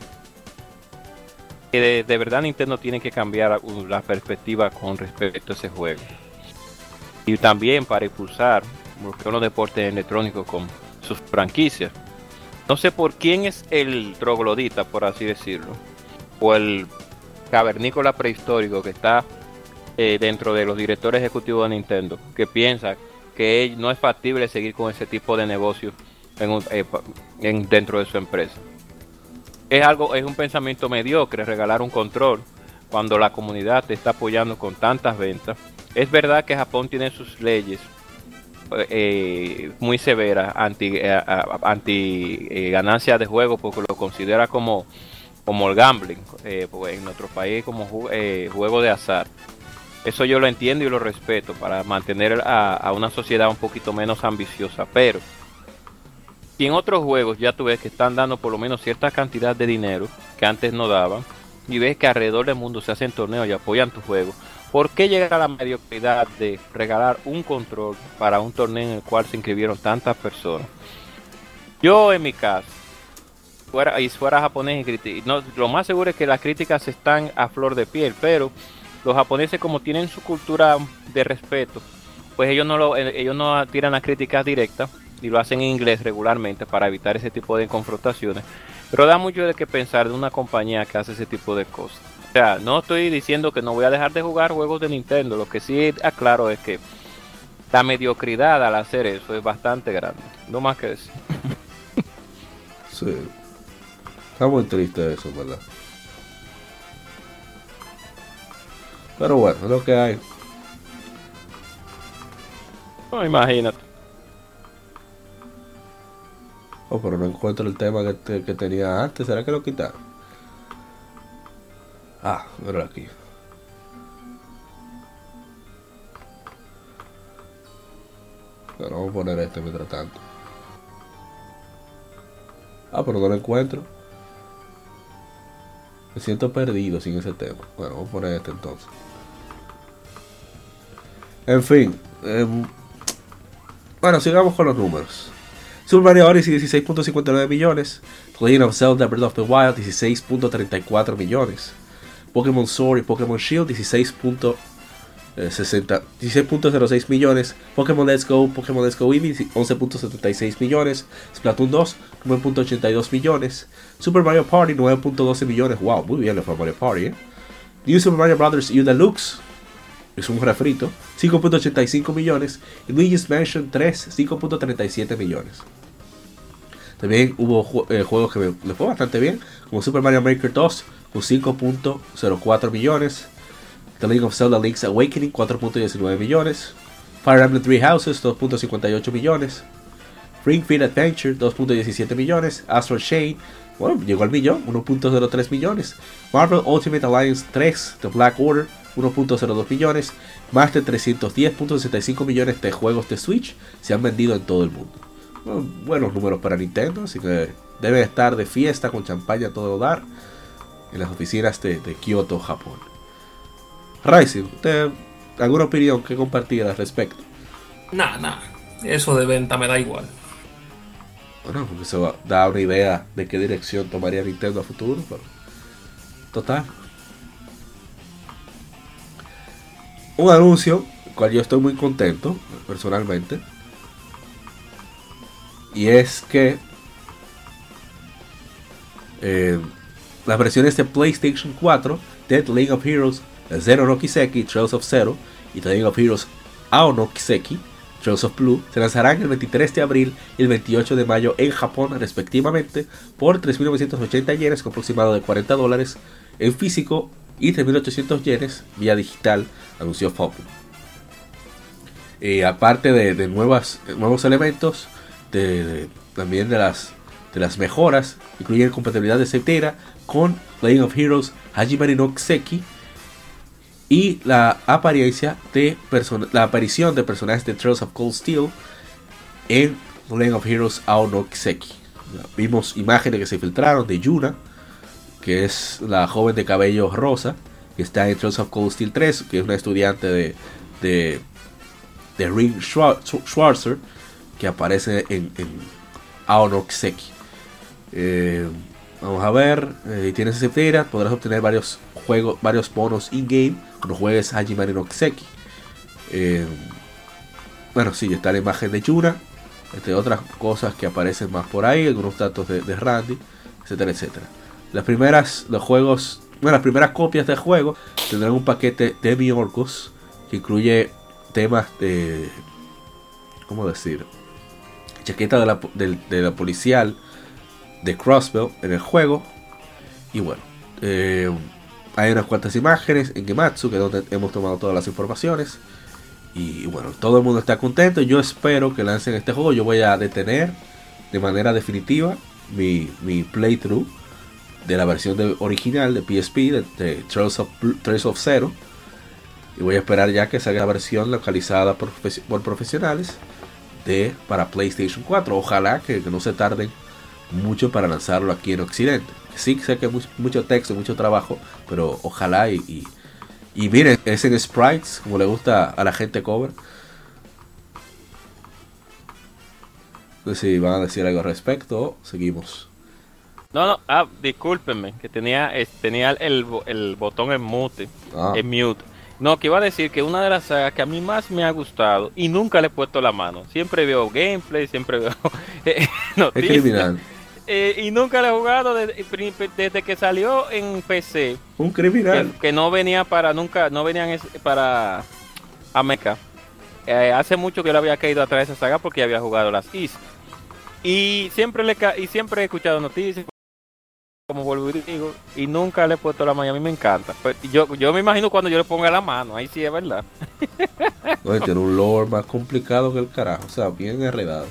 que de, verdad Nintendo tiene que cambiar la perspectiva con respecto a ese juego. Y también para impulsar los deportes electrónicos con sus franquicias. No sé por quién es el troglodita, por así decirlo, o el cavernícola prehistórico que está eh, dentro de los directores ejecutivos de Nintendo que piensa que no es factible seguir con ese tipo de negocio eh, en, dentro de su empresa. Es algo, es un pensamiento mediocre regalar un control cuando la comunidad te está apoyando con tantas ventas. Es verdad que Japón tiene sus leyes eh, muy severas anti, anti ganancias de juego porque lo considera como, como el gambling, en nuestro país como juego de azar. Eso yo lo entiendo y lo respeto para mantener a, una sociedad un poquito menos ambiciosa. Pero si en otros juegos ya tú ves que están dando por lo menos cierta cantidad de dinero que antes no daban, y ves que alrededor del mundo se hacen torneos y apoyan tu juego, ¿por qué llegar a la mediocridad de regalar un control para un torneo en el cual se inscribieron tantas personas? Yo en mi caso, fuera, y fuera japonés no, lo más seguro es que las críticas están a flor de piel, pero los japoneses como tienen su cultura de respeto, pues ellos no lo, eh, ellos no tiran las críticas directas y lo hacen en inglés regularmente para evitar ese tipo de confrontaciones. Pero da mucho de qué pensar de una compañía que hace ese tipo de cosas. O sea, no estoy diciendo que no voy a dejar de jugar juegos de Nintendo. Lo que sí aclaro es que la mediocridad al hacer eso es bastante grande. No más que eso. Sí. Está muy triste eso, ¿verdad? Pero bueno, es lo que hay. No, imagínate. Oh, pero no encuentro el tema que, que tenía antes. ¿Será que lo quitaron? Ah, pero aquí. Bueno, vamos a poner este mientras tanto. Ah, pero no lo encuentro. Me siento perdido sin ese tema. Bueno, vamos a poner este entonces. En fin. em, bueno, sigamos con los números. Super Mario Odyssey 16.59 millones. The Legend of Zelda Breath of the Wild 16.34 millones. Pokémon Sword y Pokémon Shield 16.60 16.06 millones. Pokémon Let's Go, Pokémon Let's Go Eevee 11.76 millones. Splatoon 2 9.82 millones. Super Mario Party 9.12 millones. Wow, muy bien le fue Mario Party, ¿eh? New Super Mario Bros. U Deluxe es un refrito, 5.85 millones. Y Luigi's Mansion 3, 5.37 millones. También hubo eh, juegos que me, fue bastante bien, como Super Mario Maker 2 con 5.04 millones. The Legend of Zelda Link's Awakening 4.19 millones. Fire Emblem Three Houses 2.58 millones. Ring Fit Adventure 2.17 millones. Astral Chain, bueno, llegó al millón, 1.03 millones. Marvel Ultimate Alliance 3 The Black Order 1.02 millones. Más de 310.65 millones de juegos de Switch se han vendido en todo el mundo. Bueno, buenos números para Nintendo, así que debe estar de fiesta con champaña a todo dar en las oficinas de, de Kyoto, Japón. Rising, ¿usted alguna opinión que compartir al respecto? Nada, nada. Eso de venta me da igual. Bueno, porque eso da una idea de qué dirección tomaría Nintendo a futuro, pero total. Un anuncio, el cual yo estoy muy contento, personalmente. Y es que eh, las versiones de PlayStation 4 de The League of Heroes Zero no Kiseki, Trails of Zero y League of Heroes Ao no Kiseki, Trails of Blue se lanzarán el 23 de abril y el 28 de mayo en Japón respectivamente por 3.980 yenes con aproximado de 40 dólares en físico y 3.800 yenes vía digital, anunció Falcon. Eh, aparte de, nuevas, nuevos elementos, de, de- también de las, de las mejoras, incluyen compatibilidad de Zetera con Legend of Heroes Hajimari no Kiseki y la apariencia de la aparición de personajes de Trails of Cold Steel en Legend of Heroes Ao no Kiseki. Vimos imágenes que se filtraron de Yuna, que es la joven de cabello rosa, que está en Trails of Cold Steel 3, que es una estudiante de, de, Ring Schwa- Schwarzer, que aparece en, en Ao no Kiseki. Eh, vamos a ver, eh, tienes ese podrás obtener varios juegos, varios bonos in-game cuando juegues Hajimari no Kiseki. Eh, bueno, sí, está la imagen de Yuna, entre otras cosas que aparecen más por ahí, algunos datos de, Randy, etcétera, etcétera. Las primeras, los juegos, bueno, las primeras copias del juego tendrán un paquete de Mi Orcus que incluye temas de, ¿cómo decir? Chaqueta de la, de la policial de Crossbell en el juego. Y bueno, eh, hay unas cuantas imágenes en Gematsu, que es donde hemos tomado todas las informaciones. Y bueno, todo el mundo está contento. Yo espero que lancen este juego. Yo voy a detener de manera definitiva mi, mi playthrough de la versión original de PSP, de, Trails, of, Trails of Zero. Y voy a esperar ya que salga la versión localizada por profesionales de, para PlayStation 4. Ojalá que, que no se tarden mucho para lanzarlo aquí en Occidente. Sí sé que es mucho, texto, mucho trabajo, pero ojalá y, y, y miren, es en sprites, como le gusta a la gente cover. No sé si van a decir algo al respecto seguimos. No, no, ah, discúlpenme, que tenía, eh, tenía el, el botón en mute, Ah. en mute. No, que iba a decir que una de las sagas que a mí más me ha gustado y nunca le he puesto la mano. Siempre veo gameplay, siempre veo Es criminal. Eh, y nunca le he jugado desde, desde que salió en PC. Un criminal. que no venía para nunca, no venían para Ameca. Eh, hace mucho que yo le había caído atrás de esa saga porque ya había jugado las East. Y siempre le ca- y siempre he escuchado noticias como vuelvo y digo y nunca le he puesto la mano. A mí me encanta. Pues, yo, yo me imagino cuando yo le ponga la mano, ahí sí es verdad. Tiene un lore más complicado que el carajo. O sea, bien enredado.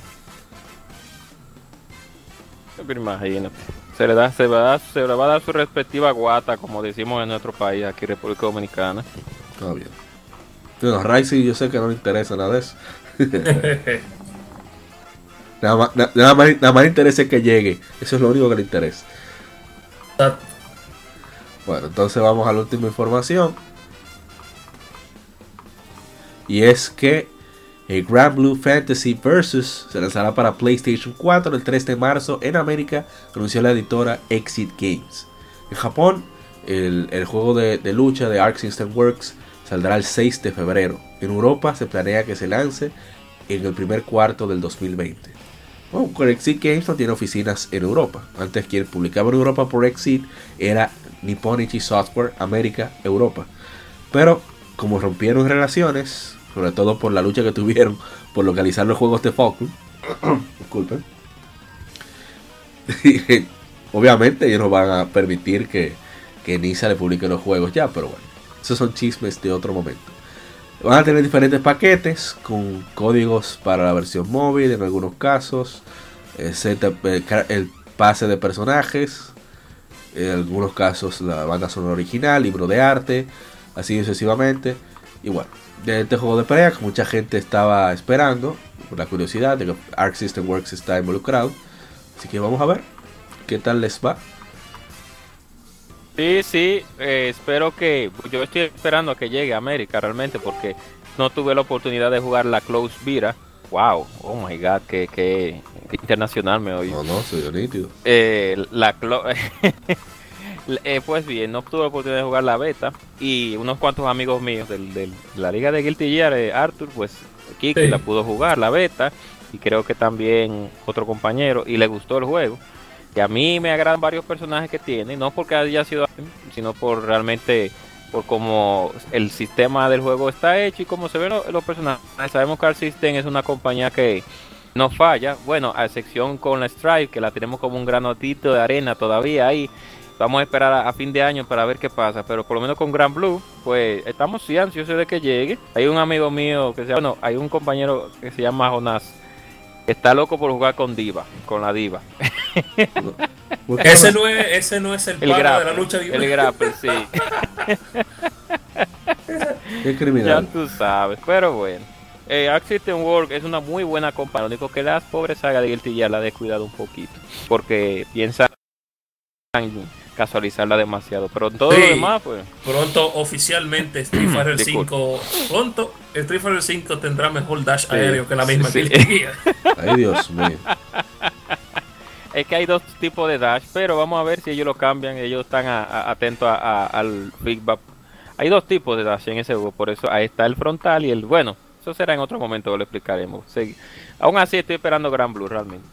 Pero imagínate. Se le da, se va a dar, se le va a dar su respectiva guata, como decimos en nuestro país, aquí República Dominicana. Está bien. Bueno, Rising yo sé que no le interesa nada de eso. Nada más, na- nada más, nada más le interesa que llegue. Eso es lo único que le interesa. Bueno, entonces vamos a la última información. Y es que el Grand Blue Fantasy Versus se lanzará para PlayStation 4 el 3 de marzo en América, anunció la editora Exit Games. En Japón, el, el juego de, de lucha de Arc System Works saldrá el 6 de febrero. En Europa se planea que se lance en el primer cuarto del 2020. Bueno, con Exit Games no tiene oficinas en Europa. Antes quien publicaba en Europa por Exit era Nipponichi Software América Europa. Pero como rompieron relaciones, sobre todo por la lucha que tuvieron por localizar los juegos de Falcon, disculpen, obviamente ellos no van a permitir que, que Nisa le publique los juegos ya, pero bueno, esos son chismes de otro momento. Van a tener diferentes paquetes con códigos para la versión móvil en algunos casos, el, el ca- el pase de personajes, en algunos casos la banda sonora original, libro de arte, así sucesivamente. Y bueno, de este juego de pelea que mucha gente estaba esperando, por la curiosidad de que Arc System Works está involucrado. Así que vamos a ver qué tal les va. Sí, sí, eh, espero que. Yo estoy esperando a que llegue a América realmente porque no tuve la oportunidad de jugar la Close Vira. Wow, oh my god, que, que internacional me oí. No, no, soy nítido. Eh, la Clo- Eh, pues bien, no tuve la oportunidad de jugar la beta y unos cuantos amigos míos del, del- de la liga de Guilty Gear, eh, Arthur, pues Kiki Sí. la pudo jugar, la beta, y creo que también otro compañero, y le gustó el juego. Y a mí me agradan varios personajes que tiene, no porque haya sido, sino por realmente, por cómo el sistema del juego está hecho y cómo se ven los, los personajes. Sabemos que Arc System es una compañía que no falla, bueno, a excepción con la Stripe, que la tenemos como un granotito de arena todavía ahí. Vamos a esperar a, a fin de año para ver qué pasa, pero por lo menos con Gran Blue, pues estamos sí ansiosos de que llegue. Hay un amigo mío que se llama, bueno, hay un compañero que se llama Jonás, está loco por jugar con Diva, con la Diva. Ese no es, ese no es el, El pana de la grapple, lucha libre. el grapple, sí. Qué Ya criminal. tú sabes, pero bueno. Eh, System Works es una muy buena compañía. Lo único que las pobres sagas de Guilty Gear la he descuidado un poquito. Porque piensan casualizarla demasiado. Pero todo Sí. lo demás, pues. Pronto, oficialmente, Street Fighter Disculpa. 5. Pronto, Street Fighter 5 tendrá mejor dash Sí, aéreo que la misma sí. Gear. Ay, Dios mío. Es que hay dos tipos de dash, pero vamos a ver si ellos lo cambian. Ellos están a- a- atentos a- a- al feedback. Hay dos tipos de dash en ese juego, por eso ahí está el frontal y el bueno. Eso será en otro momento, lo explicaremos. Sí. Aún así estoy esperando Gran Blue realmente.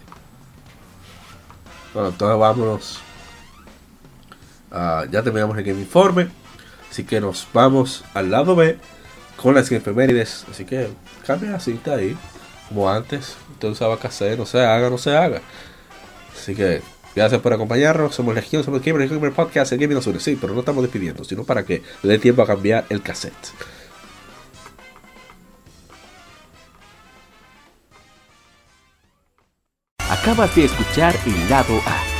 Bueno, entonces vámonos. Ah, ya terminamos el Game Informe. Así que nos vamos al lado B con las efemérides. Así que cambia la cinta ahí. Como antes. Usted usaba no se haga, no se haga. Así que gracias por acompañarnos. Somos Legión, somos Gamer, Gamer Podcast, el Gamer nos une. Sí, pero no estamos despidiendo, sino para que le dé tiempo a cambiar el cassette. Acabas de escuchar el lado A.